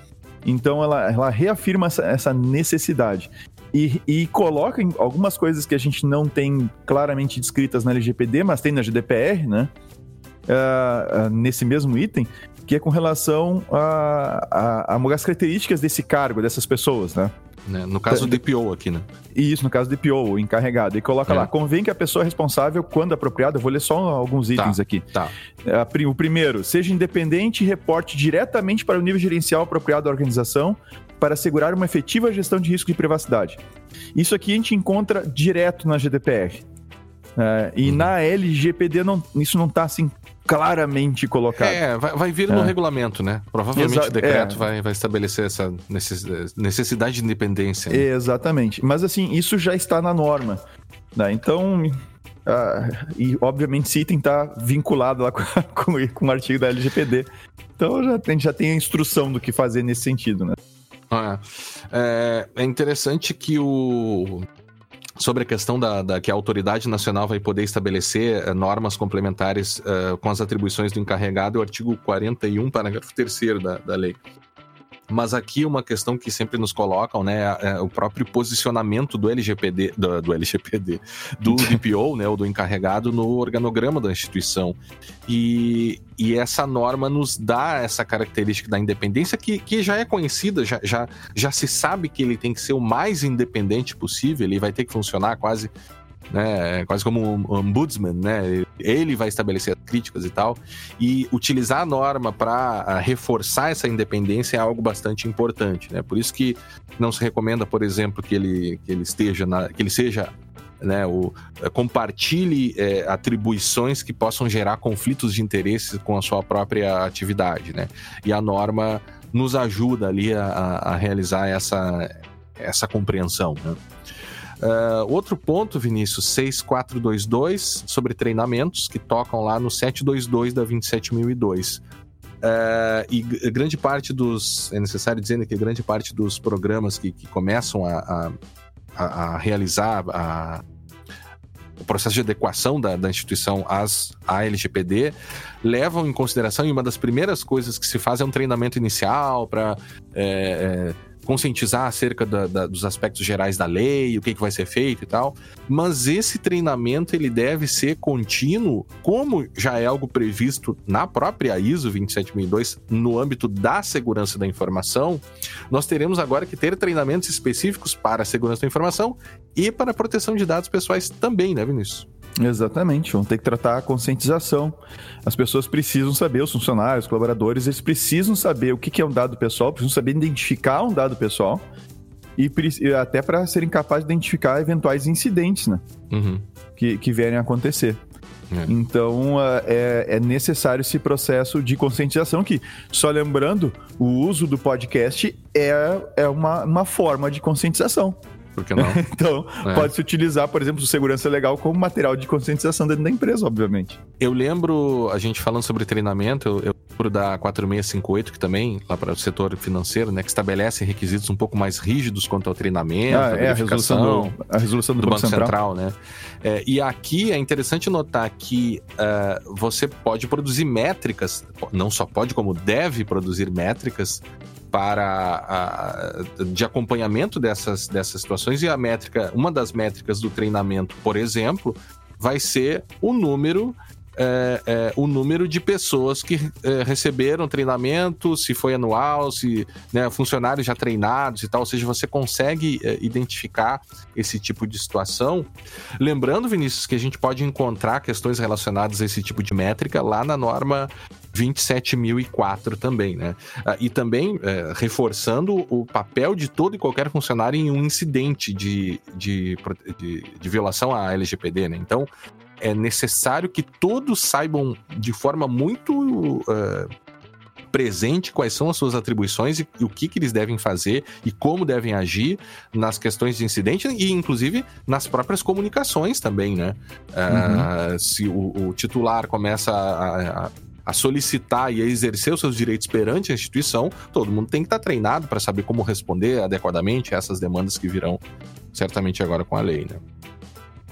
Então, ela, ela reafirma essa, essa necessidade e, e coloca algumas coisas que a gente não tem claramente descritas na LGPD, mas tem na GDPR, né? Uh, uh, nesse mesmo item, que é com relação a, a, a, as características desse cargo, dessas pessoas, né? né? No caso do DPO aqui, né? Isso, no caso do DPO, encarregado. E coloca é. lá, convém que a pessoa responsável, quando apropriado, eu vou ler só alguns itens tá, aqui. Tá. O primeiro, seja independente e reporte diretamente para o nível gerencial apropriado da organização, para assegurar uma efetiva gestão de risco de privacidade. Isso aqui a gente encontra direto na GDPR. É, e uhum. na LGPD não, isso não está assim claramente colocado. É, vai, vai vir no é. regulamento, né? Provavelmente Exa o decreto é. vai, vai estabelecer essa necessidade de independência. Né? Exatamente. Mas assim, isso já está na norma. Né? Então, Uh, e, obviamente, esse item está vinculado lá (laughs) com, com, com, o artigo da LGPD. Então, já, a gente já tem a instrução do que fazer nesse sentido, né? Ah, é, é interessante que o sobre a questão da, da, que a autoridade nacional vai poder estabelecer uh, normas complementares uh, com as atribuições do encarregado, é o artigo 41, parágrafo 3 da, da lei. Mas aqui uma questão que sempre nos colocam, né, é, é o próprio posicionamento do LGPD, do, do LGPD, do DPO, né, ou do encarregado no organograma da instituição. E, e essa norma nos dá essa característica da independência que, que já é conhecida, já, já, já se sabe que ele tem que ser o mais independente possível, ele vai ter que funcionar quase né? Quase como um ombudsman, né? Ele vai estabelecer as críticas e tal. E utilizar a norma para ah, reforçar essa independência é algo bastante importante, né? Por isso que não se recomenda, por exemplo, que ele, que ele esteja na, que ele seja né, o, eh, compartilhe é, atribuições que possam gerar conflitos de interesse com a sua própria atividade, né? E a norma nos ajuda ali a, a realizar essa, essa compreensão, né? Uh, outro ponto, Vinícius, 6422, sobre treinamentos, que tocam lá no 722 da 27002. Uh, e grande parte dos. É necessário dizer que grande parte dos programas que, que começam a, a, a realizar a, o processo de adequação da, da instituição às, à LGPD levam em consideração, e uma das primeiras coisas que se faz é um treinamento inicial para é, é, conscientizar acerca da, da, dos aspectos gerais da lei, o que, que vai ser feito e tal. Mas esse treinamento ele deve ser contínuo, como já é algo previsto na própria ISO 27002 no âmbito da segurança da informação. Nós teremos agora que ter treinamentos específicos para a segurança da informação e para a proteção de dados pessoais também, né, Vinícius? Exatamente, vão ter que tratar a conscientização. As pessoas precisam saber, os funcionários, os colaboradores, eles precisam saber o que é um dado pessoal, precisam saber identificar um dado pessoal e até para serem capazes de identificar eventuais incidentes né, uhum. que, que vierem a acontecer. É. Então é, é, necessário esse processo de conscientização que, só lembrando, o uso do podcast é, é uma, uma forma de conscientização. Por que não? (laughs) então, é. pode-se utilizar, por exemplo, segurança legal como material de conscientização dentro da empresa, obviamente. Eu lembro, a gente falando sobre treinamento, eu, eu lembro da 4658, que também, lá para o setor financeiro, né, que estabelece requisitos um pouco mais rígidos quanto ao treinamento, ah, a é, a resolução do, a resolução do, do Banco, Banco Central. Central né? É, e aqui é interessante notar que uh, você pode produzir métricas, não só pode, como deve produzir métricas para a, de acompanhamento dessas, dessas situações e a métrica, uma das métricas do treinamento, por exemplo, vai ser o número é, é, o número de pessoas que é, receberam treinamento, se foi anual, se né, funcionários já treinados e tal, ou seja, você consegue é, identificar esse tipo de situação. Lembrando, Vinícius, que a gente pode encontrar questões relacionadas a esse tipo de métrica lá na norma 27.004 também, né? Ah, e também é, reforçando o papel de todo e qualquer funcionário em um incidente de, de, de, de violação à LGPD, né? Então, é necessário que todos saibam de forma muito uh, presente quais são as suas atribuições e, e, o que, que eles devem fazer e como devem agir nas questões de incidente e, inclusive, nas próprias comunicações também, né? Uh, Se o, o, titular começa a, a a solicitar e a exercer os seus direitos perante a instituição, todo mundo tem que estar treinado para saber como responder adequadamente a essas demandas que virão certamente agora com a lei, né?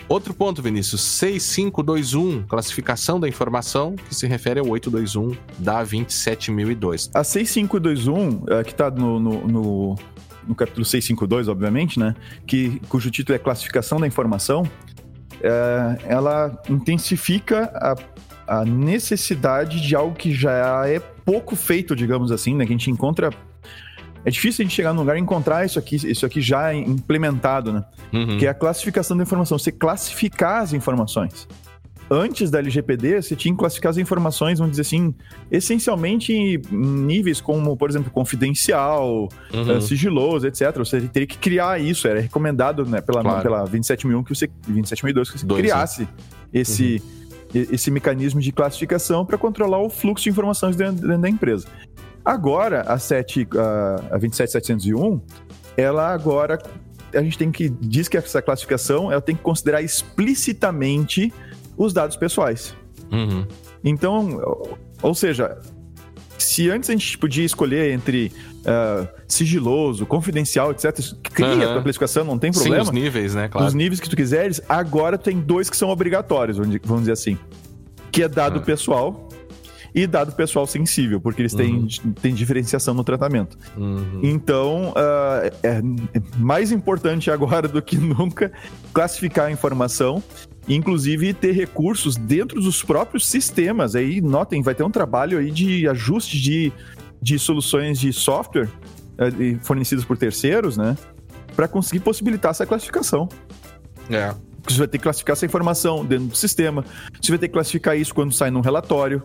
Outro ponto, Vinícius, 6521, classificação da informação, que se refere ao 821 da 27002. A 6521, é, que está no, no, no, no, capítulo 652, obviamente, né? Que, cujo título é classificação da informação, é, ela intensifica a a necessidade de algo que já é pouco feito, digamos assim, né? Que a gente encontra. É difícil a gente chegar num lugar e encontrar isso aqui, isso aqui já implementado, né? Uhum. Que é a classificação da informação. Você classificar as informações. Antes da LGPD, você tinha que classificar as informações, vamos dizer assim, essencialmente em níveis como, por exemplo, confidencial, uhum. uh, sigiloso, etc. Você teria que criar isso, era recomendado né, pela, claro. pela 27001 que você, 27002 que você Dois, criasse né? esse. Uhum esse mecanismo de classificação para controlar o fluxo de informações dentro, dentro da empresa. Agora, a, 7, a 27701, ela agora a gente tem que diz que essa classificação ela tem que considerar explicitamente os dados pessoais. Uhum. Então, ou seja, se antes a gente podia escolher entre uh, sigiloso, confidencial, etc., cria uhum. a tua classificação, não tem problema. Sim, os níveis, né? Claro. Os níveis que tu quiseres, agora tem dois que são obrigatórios, vamos dizer assim. Que é dado uhum. pessoal e dado pessoal sensível, porque eles têm, uhum. têm diferenciação no tratamento. Uhum. Então, uh, é mais importante agora do que (laughs) nunca classificar a informação inclusive ter recursos dentro dos próprios sistemas. Aí, notem, vai ter um trabalho aí de ajuste de, de soluções de software uh, fornecidas por terceiros, né? Para conseguir possibilitar essa classificação. É. Você vai ter que classificar essa informação dentro do sistema. Você vai ter que classificar isso quando sai num relatório.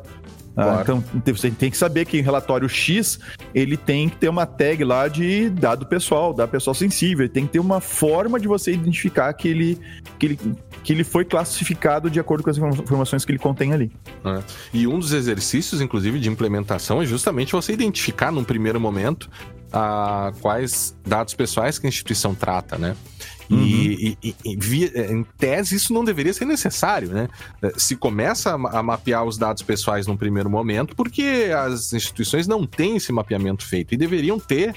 Ah, então você tem que saber que em relatório X ele tem que ter uma tag lá de dado pessoal, dado pessoal sensível. Ele tem que ter uma forma de você identificar que ele, que ele, que ele foi classificado de acordo com as informações que ele contém ali. É. E um dos exercícios, inclusive, de implementação é justamente você identificar num primeiro momento a, quais dados pessoais que a instituição trata, né? Uhum. E, e, e via, em tese, isso não deveria ser necessário, né? É, se começa a mapear os dados pessoais num primeiro momento, porque as instituições não têm esse mapeamento feito e deveriam ter,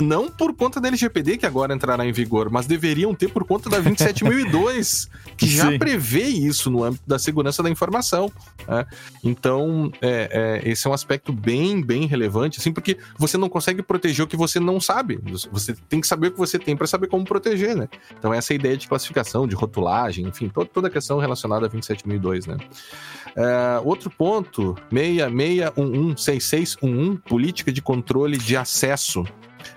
não por conta da LGPD, que agora entrará em vigor, mas deveriam ter por conta da (laughs) 27002, que já Sim. prevê isso no âmbito da segurança da informação. Né? Então, é, é, esse é um aspecto bem, bem relevante, assim, porque você não consegue proteger o que você não sabe. Você tem que saber o que você tem para saber como proteger, né? Então, essa é ideia de classificação, de rotulagem, enfim, toda, toda a questão relacionada a 27002, né? É, outro ponto, 66116611, política de controle de acesso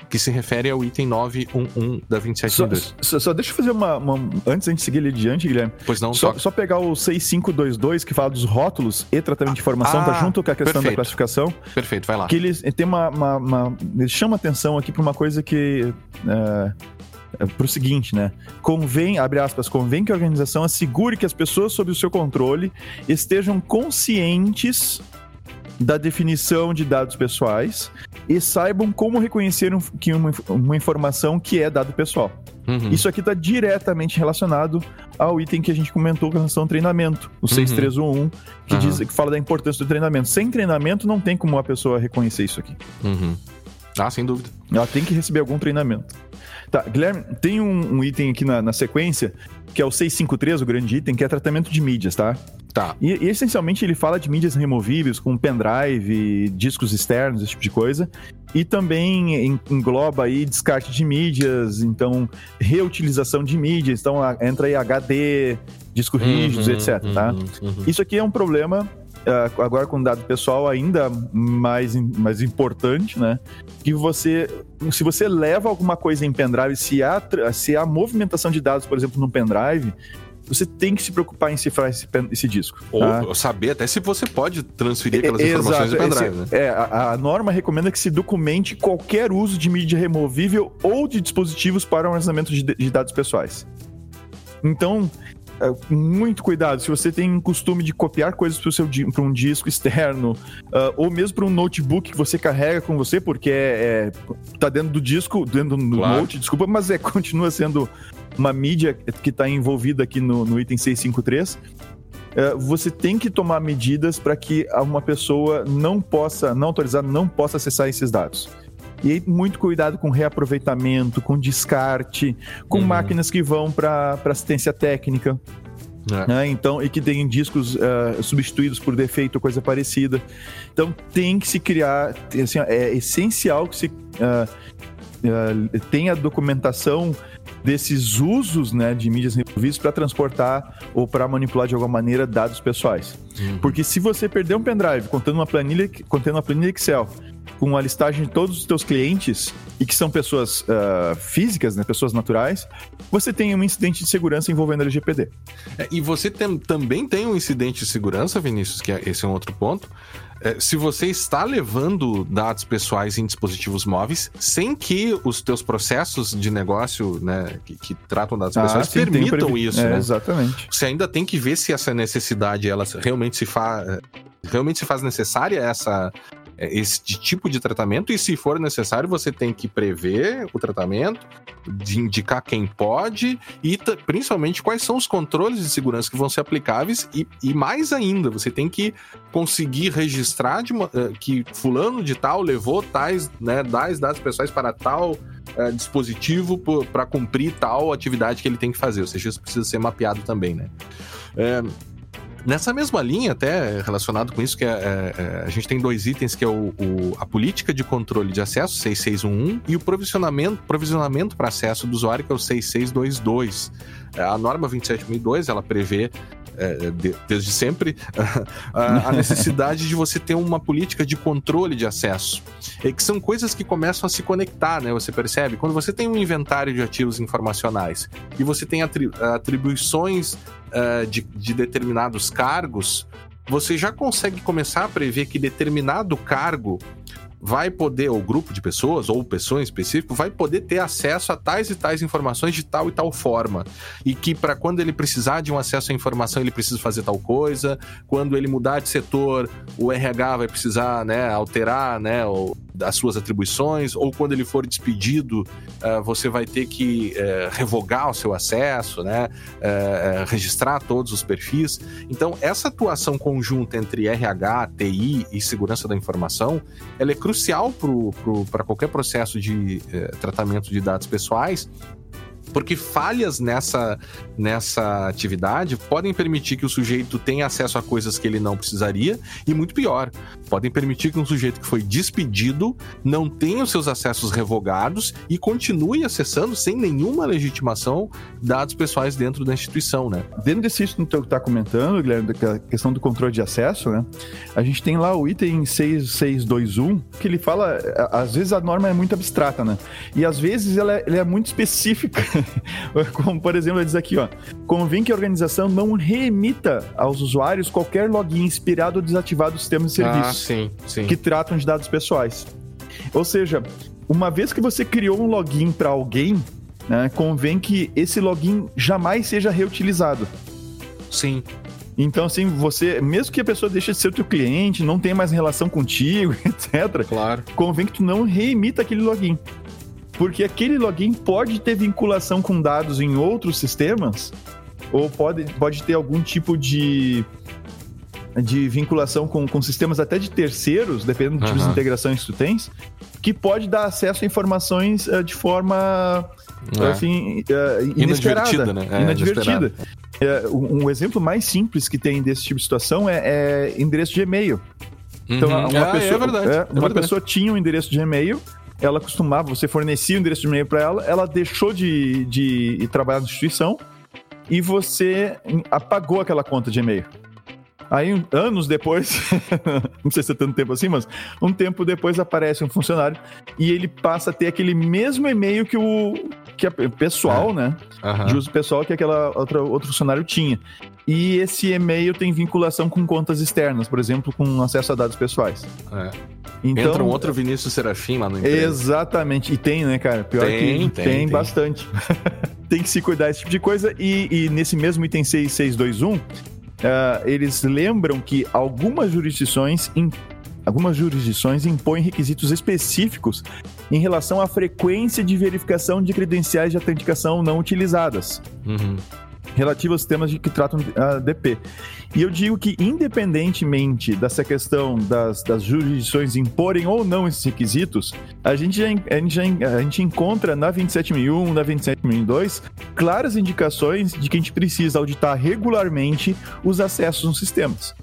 que se refere ao item 911 da 272. Só, só, deixa eu fazer uma, uma, Antes da gente seguir ali adiante, Guilherme. Pois não, só, só pegar o 6522, que fala dos rótulos e tratamento de informação, tá ah, tá junto com a questão perfeito. da classificação. Perfeito, vai lá. Que eles tem uma. uma, uma eles chamam atenção aqui para uma coisa que. É, é para o seguinte, né? Convém, abre aspas, convém que a organização assegure que as pessoas sob o seu controle estejam conscientes da definição de dados pessoais e saibam como reconhecer um, que uma, uma informação que é dado pessoal. Uhum. Isso aqui está diretamente relacionado ao item que a gente comentou com relação ao treinamento, o uhum. 6311, que, uhum. diz, que fala da importância do treinamento. Sem treinamento, não tem como a pessoa reconhecer isso aqui. Uhum. Ah, sem dúvida. Ela tem que receber algum treinamento. Tá, Guilherme, tem um, um item aqui na, na, sequência, que é o 653, o grande item, que é tratamento de mídias, tá? Tá. E, e essencialmente ele fala de mídias removíveis, como pendrive, discos externos, esse tipo de coisa. E também engloba aí descarte de mídias, então reutilização de mídias, então entra aí HD, disco rígidos, uhum, etc, tá? Uhum, uhum. Isso aqui é um problema agora com dado pessoal ainda mais, mais importante, né? Que você, se você leva alguma coisa em pendrive, se há, se há movimentação de dados, por exemplo, no pendrive, você tem que se preocupar em cifrar esse, esse disco. Ou tá? saber até se você pode transferir aquelas é, informações do pendrive. Esse, né? É, a, a, norma recomenda que se documente qualquer uso de mídia removível ou de dispositivos para o armazenamento de, de dados pessoais. Então, muito cuidado. Se você tem costume de copiar coisas para um disco externo, uh, ou mesmo para um notebook que você carrega com você, porque é, é tá dentro do disco, dentro do claro. note, desculpa, mas é, (laughs) continua sendo uma mídia que está envolvida aqui no, no item 653. Uh, você tem que tomar medidas para que uma pessoa não possa, não autorizada, não possa acessar esses dados. E aí, muito cuidado com reaproveitamento, com descarte, com uhum. máquinas que vão para assistência técnica. É. Né? Então, e que tem discos uh, substituídos por defeito ou coisa parecida. Então, tem que se criar, assim, é essencial que se uh, uh, tenha documentação desses usos né, de mídias removíveis para transportar ou para manipular de alguma maneira dados pessoais. Uhum. Porque se você perder um pendrive contendo uma planilha, contendo uma planilha Excel com a listagem de todos os teus clientes e que são pessoas uh, físicas, né, pessoas naturais, você tem um incidente de segurança envolvendo LGPD. É, e você tem, também tem um incidente de segurança, Vinícius, que é, esse é um outro ponto. É, se você está levando dados pessoais em dispositivos móveis sem que os teus processos de negócio, né, que, que tratam dados ah, pessoais sim, permitam isso, é, né? Exatamente. Você ainda tem que ver se essa necessidade ela realmente se faz realmente se faz necessária essa esse tipo de tratamento e, se for necessário, você tem que prever o tratamento, de indicar quem pode e principalmente quais são os controles de segurança que vão ser aplicáveis e, e mais ainda, você tem que conseguir registrar uma, uh, que fulano de tal levou tais, né, tais dados pessoais para tal uh, dispositivo para cumprir tal atividade que ele tem que fazer, ou seja, isso precisa ser mapeado também, né? Uh, Nessa mesma linha, até relacionado com isso, que é, é, é, a gente tem dois itens, que é o, o, a política de controle de acesso, 6611, e o provisionamento, provisionamento para acesso do usuário, que é o 6622. É, a norma 27002, ela prevê é, de, desde sempre, (laughs) a, a, necessidade de você ter uma política de controle de acesso. E que são coisas que começam a se conectar, né? Você percebe? Quando você tem um inventário de ativos informacionais e você tem atribuições uh, de, de determinados cargos, você já consegue começar a prever que determinado cargo vai poder, ou grupo de pessoas, ou pessoa em específico, vai poder ter acesso a tais e tais informações de tal e tal forma. E que para quando ele precisar de um acesso à informação, ele precisa fazer tal coisa. Quando ele mudar de setor, o RH vai precisar né, alterar né, as suas atribuições. Ou quando ele for despedido, uh, você vai ter que uh, revogar o seu acesso, né, uh, registrar todos os perfis. Então, essa atuação conjunta entre RH, TI e segurança da informação, ela é crucial para qualquer processo de tratamento de dados pessoais porque falhas nessa, nessa atividade podem permitir que o sujeito tenha acesso a coisas que ele não precisaria, e muito pior, podem permitir que um sujeito que foi despedido não tenha os seus acessos revogados e continue acessando sem nenhuma legitimação dados pessoais dentro da instituição, né? Dentro desse item que tu está comentando, Guilherme, da questão do controle de acesso, né? A gente tem lá o item 6621, que ele fala, às vezes a norma é muito abstrata, né? E às vezes ela é, ela é muito específica. (laughs) Como, por exemplo, ele diz aqui, ó. Convém que a organização não remita aos usuários qualquer login inspirado ou desativado do sistema de ah, serviço ah, sim, sim. que tratam de dados pessoais. Ou seja, uma vez que você criou um login para alguém, né, convém que esse login jamais seja reutilizado. Sim. Então, assim, você, mesmo que a pessoa deixe de ser teu cliente, não tenha mais relação contigo, (laughs) etc. Claro. Convém que tu não reemita aquele login. Porque aquele login pode ter vinculação com dados em outros sistemas, ou pode, pode ter algum tipo de, de vinculação com, com sistemas até de terceiros, dependendo do tipo de integrações que tu tens, que pode dar acesso a informações uh, de forma é. assim, uh, inesperada, né? É, inadvertida. É, um, um, exemplo mais simples que tem desse tipo de situação é, é endereço de e-mail. Então, uhum. uma, ah, é pessoa, verdade, uma verdade. pessoa tinha um endereço de e-mail ela costumava, você fornecia o endereço de e-mail para ela, ela deixou de, de trabalhar na instituição e você apagou aquela conta de e-mail. Aí, anos depois, (laughs) não sei se é tanto tempo assim, mas um tempo depois aparece um funcionário e ele passa a ter aquele mesmo e-mail que o que a pessoal, é. né? Uhum. De uso pessoal que aquela outra, outro funcionário tinha. E esse e-mail tem vinculação com contas externas, por exemplo, com acesso a dados pessoais. É. Então, Entra um outro Vinícius Serafim lá no empresa. Exatamente. E tem, né, cara? Pior tem, que tem, tem, tem. bastante. (laughs) tem que se cuidar desse tipo de coisa. E, e nesse mesmo item 6621, uh, eles lembram que algumas jurisdições algumas jurisdições impõem requisitos específicos em relação à frequência de verificação de credenciais de autenticação não utilizadas. Uhum. Relativos aos sistemas de, que tratam a DP. E eu digo que, independentemente dessa questão das, das jurisdições imporem ou não esses requisitos, a gente, já, a, gente já, a gente encontra na 27001, na 27002, claras indicações de que a gente precisa auditar regularmente os acessos nos sistemas.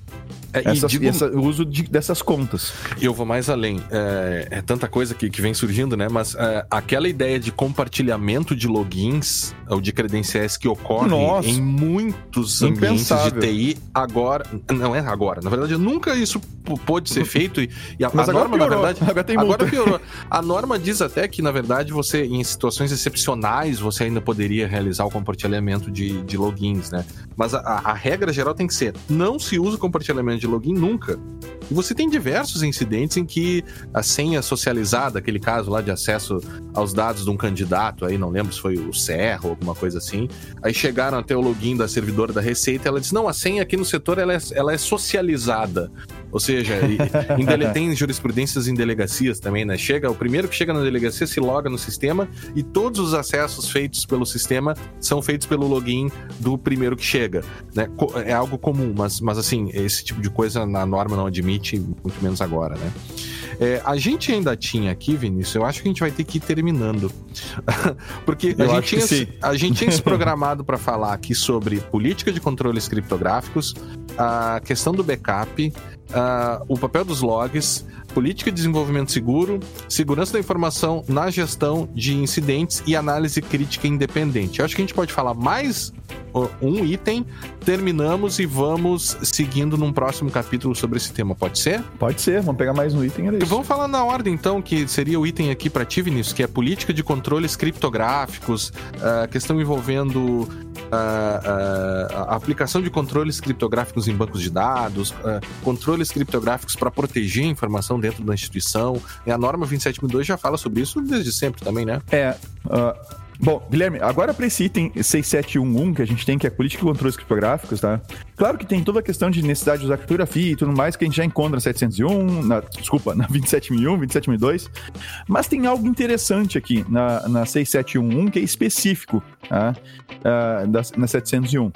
É, Essas, digo, essa, o uso de, dessas contas. Eu vou mais além. É, é tanta coisa que, que, vem surgindo, né? Mas é, aquela ideia de compartilhamento de logins ou de credenciais que ocorre Nossa, em muitos ambientes de TI agora. Não é agora. Na verdade, nunca isso pôde ser feito. E, e a, a norma, piorou. na verdade. Agora, tem agora piorou. A norma diz até que, na verdade, você, em situações excepcionais, você ainda poderia realizar o compartilhamento de, de logins, né? Mas a, a regra geral tem que ser: não se usa compartilhamento de login nunca. E você tem diversos incidentes em que a senha socializada, aquele caso lá de acesso aos dados de um candidato, aí não lembro se foi o Serra ou alguma coisa assim, aí chegaram até o login da servidora da Receita ela disse: não, a senha aqui no setor ela é, ela é socializada. Ou seja, (laughs) tem jurisprudências em delegacias também, né? Chega, o primeiro que chega na delegacia se loga no sistema e todos os acessos feitos pelo sistema são feitos pelo login do primeiro que chega. Né? É algo comum, mas, mas assim, esse tipo de coisa na norma não admite, muito menos agora, né? É, a gente ainda tinha aqui, Vinícius, eu acho que a gente vai ter que ir terminando. (laughs) Porque a gente, tinha, a gente tinha se programado para falar aqui sobre política de controles criptográficos, a questão do backup, uh, o papel dos logs, política de desenvolvimento seguro, segurança da informação na gestão de incidentes e análise crítica independente. Eu acho que a gente pode falar mais um item, terminamos e vamos seguindo num próximo capítulo sobre esse tema. Pode ser? Pode ser, vamos pegar mais um item. Era isso. Vamos falar na ordem, então, que seria o item aqui para ti, Vinícius, que é política de controles criptográficos, a uh, questão envolvendo uh, uh, a aplicação de controles criptográficos em bancos de dados, controles criptográficos para proteger a informação dentro da instituição. E a norma 27002 já fala sobre isso desde sempre também, né? É. Uh, Bom, Guilherme, agora para esse item 6711 que a gente tem, que é política de controles criptográficos, tá? Claro que tem toda a questão de necessidade de usar criptografia e tudo mais que a gente já encontra na 701, na, desculpa, na 27001, 27002, mas tem algo interessante aqui na, na 6711 que é específico, tá? Uh, da, na 701,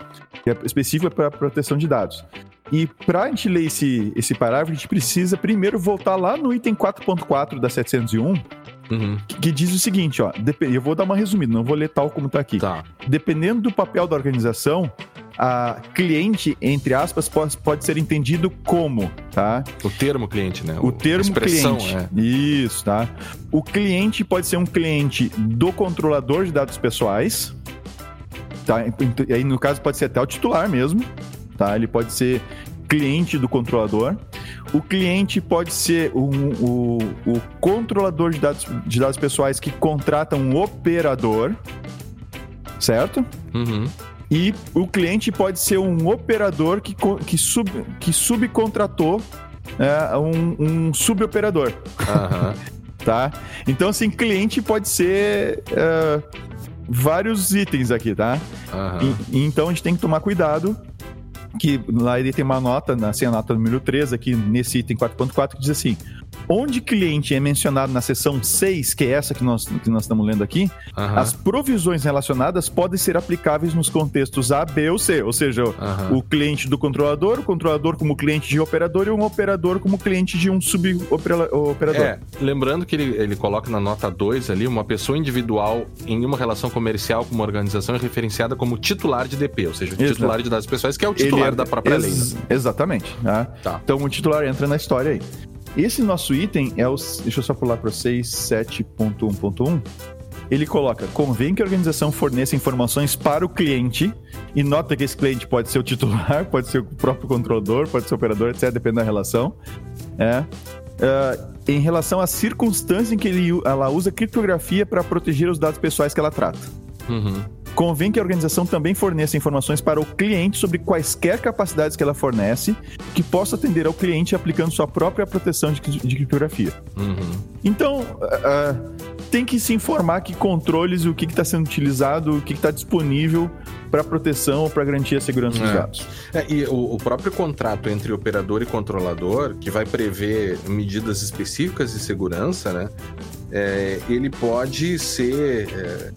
que é específico para proteção de dados. E para a gente ler esse, esse parágrafo, a gente precisa primeiro voltar lá no item 4.4 da 701, Uhum. Que, que, diz o seguinte, ó. Eu vou dar uma resumida, não vou ler tal como tá aqui. Tá. Dependendo do papel da organização, a cliente, entre aspas, pode, pode ser entendido como, tá? O termo cliente, né? O, o termo cliente. É. Isso, tá? O cliente pode ser um cliente do controlador de dados pessoais, tá? E aí, no caso, pode ser até o titular mesmo, tá? Ele pode ser cliente do controlador. O cliente pode ser um, o, o controlador de dados, de dados pessoais que contrata um operador, certo? Uhum. E o cliente pode ser um operador que, que, sub, que subcontratou é, um, um suboperador. Uhum. (laughs) tá? Então, assim, cliente pode ser uh, vários itens aqui, tá? Uhum. E, então, a gente tem que tomar cuidado que lá ele tem uma nota, assim, a nota número 3 aqui nesse item 4.4 que diz assim: onde cliente é mencionado na seção 6, que é essa que nós, que nós estamos lendo aqui, uhum. as provisões relacionadas podem ser aplicáveis nos contextos A, B ou C, ou seja, uhum. o cliente do controlador, o controlador como cliente de operador e um operador como cliente de um suboperador. É, lembrando que ele, ele coloca na nota 2 ali, uma pessoa individual em uma relação comercial com uma organização é referenciada como titular de DP, ou seja, o titular de dados pessoais, que é o titular é, da própria lei. Né? Exatamente. Né? Tá. Então o titular entra na história aí. Esse nosso item é o. Deixa eu só pular para o 67.1.1. Ele coloca: convém que a organização forneça informações para o cliente, e nota que esse cliente pode ser o titular, (laughs) pode ser o próprio controlador, pode ser o operador, etc., dependendo da relação. É. Uh, em relação às circunstâncias em que ele, ela usa criptografia para proteger os dados pessoais que ela trata. Uhum. Convém que a organização também forneça informações para o cliente sobre quaisquer capacidades que ela fornece, que possa atender ao cliente aplicando sua própria proteção de, de criptografia. Uhum. Então, uh, tem que se informar que controles, o que está sendo utilizado, o que está disponível para proteção ou para garantir a segurança dos é. dados. É, e o, o, próprio contrato entre operador e controlador, que vai prever medidas específicas de segurança, né? É, ele pode ser é,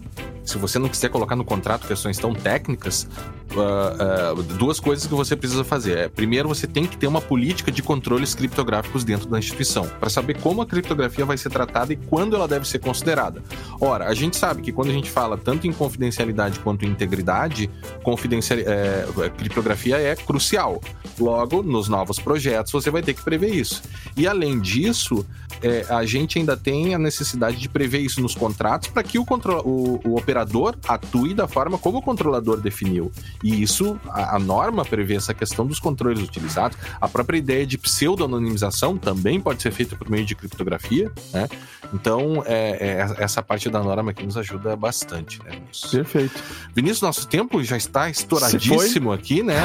se você não quiser colocar no contrato questões tão técnicas, uh, uh, duas coisas que você precisa fazer. É, primeiro, você tem que ter uma política de controles criptográficos dentro da instituição, para saber como a criptografia vai ser tratada e quando ela deve ser considerada. Ora, a gente sabe que quando a gente fala tanto em confidencialidade quanto em integridade, confidencial, é, criptografia é crucial. Logo, nos novos projetos, você vai ter que prever isso. E além disso, é, a gente ainda tem a necessidade de prever isso nos contratos para que o, o, o, operador atue da forma como o controlador definiu. E isso, a, a, norma prevê essa questão dos controles utilizados. A própria ideia de pseudo-anonimização também pode ser feita por meio de criptografia, né? Então, é, é, essa parte da norma aqui nos ajuda bastante, né? Perfeito. Vinícius, nosso tempo já está estouradíssimo aqui, né?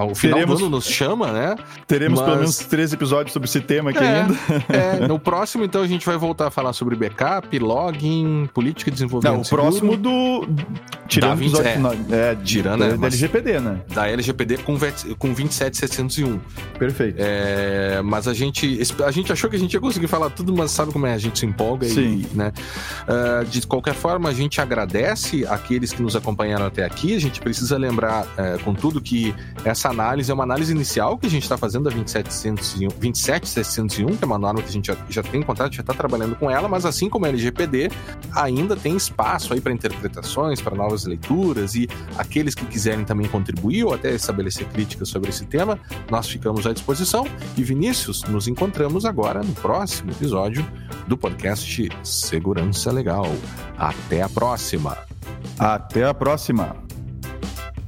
O, final Teremos... do ano nos chama, né? Teremos Mas... pelo menos três episódios sobre esse tema aqui é, ainda. É, no próximo, então, a gente vai voltar a falar sobre backup, login, política de desenvolvimento. Não, o próximo do. Tirando 20, é. é, Tirando da, da LGPD, né? Da LGPD com, com 27701. Perfeito. É, mas a gente, a gente achou que a gente ia conseguir falar tudo, mas sabe como é? A gente se empolga Sim. e, né? Uh, de qualquer forma, a gente agradece aqueles que nos acompanharam até aqui. A gente precisa lembrar, uh, contudo, que essa análise é uma análise inicial que a gente está fazendo da 27701, 27701, que é uma norma que a gente já, já tem contrato, já está trabalhando com ela, mas assim como a LGPD, ainda tem espaço aí para interpretações, para novas leituras e aqueles que quiserem também contribuir ou até estabelecer críticas sobre esse tema, nós ficamos à disposição. E Vinícius, nos encontramos agora no próximo episódio do podcast Segurança Legal. Até a próxima. Até a próxima.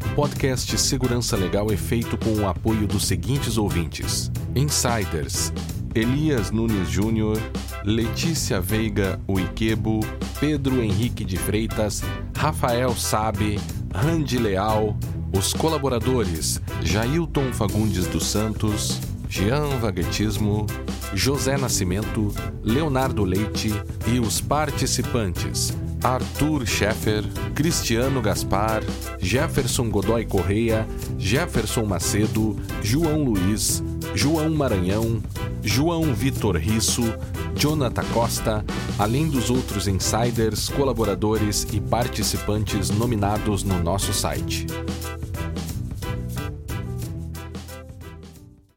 O podcast Segurança Legal é feito com o apoio dos seguintes ouvintes: Insiders, Elias Nunes Júnior, Letícia Veiga Uiquebo, Pedro Henrique de Freitas, Rafael Sabe, Randy Leal, os colaboradores Jailton Fagundes dos Santos, Jean Vaguetismo, José Nascimento, Leonardo Leite e os participantes Arthur Scheffer, Cristiano Gaspar, Jefferson Godoy Correia, Jefferson Macedo, João Luiz, João Maranhão, João Vitor Risso, Jonathan Costa, além dos outros insiders, colaboradores e participantes nominados no nosso site.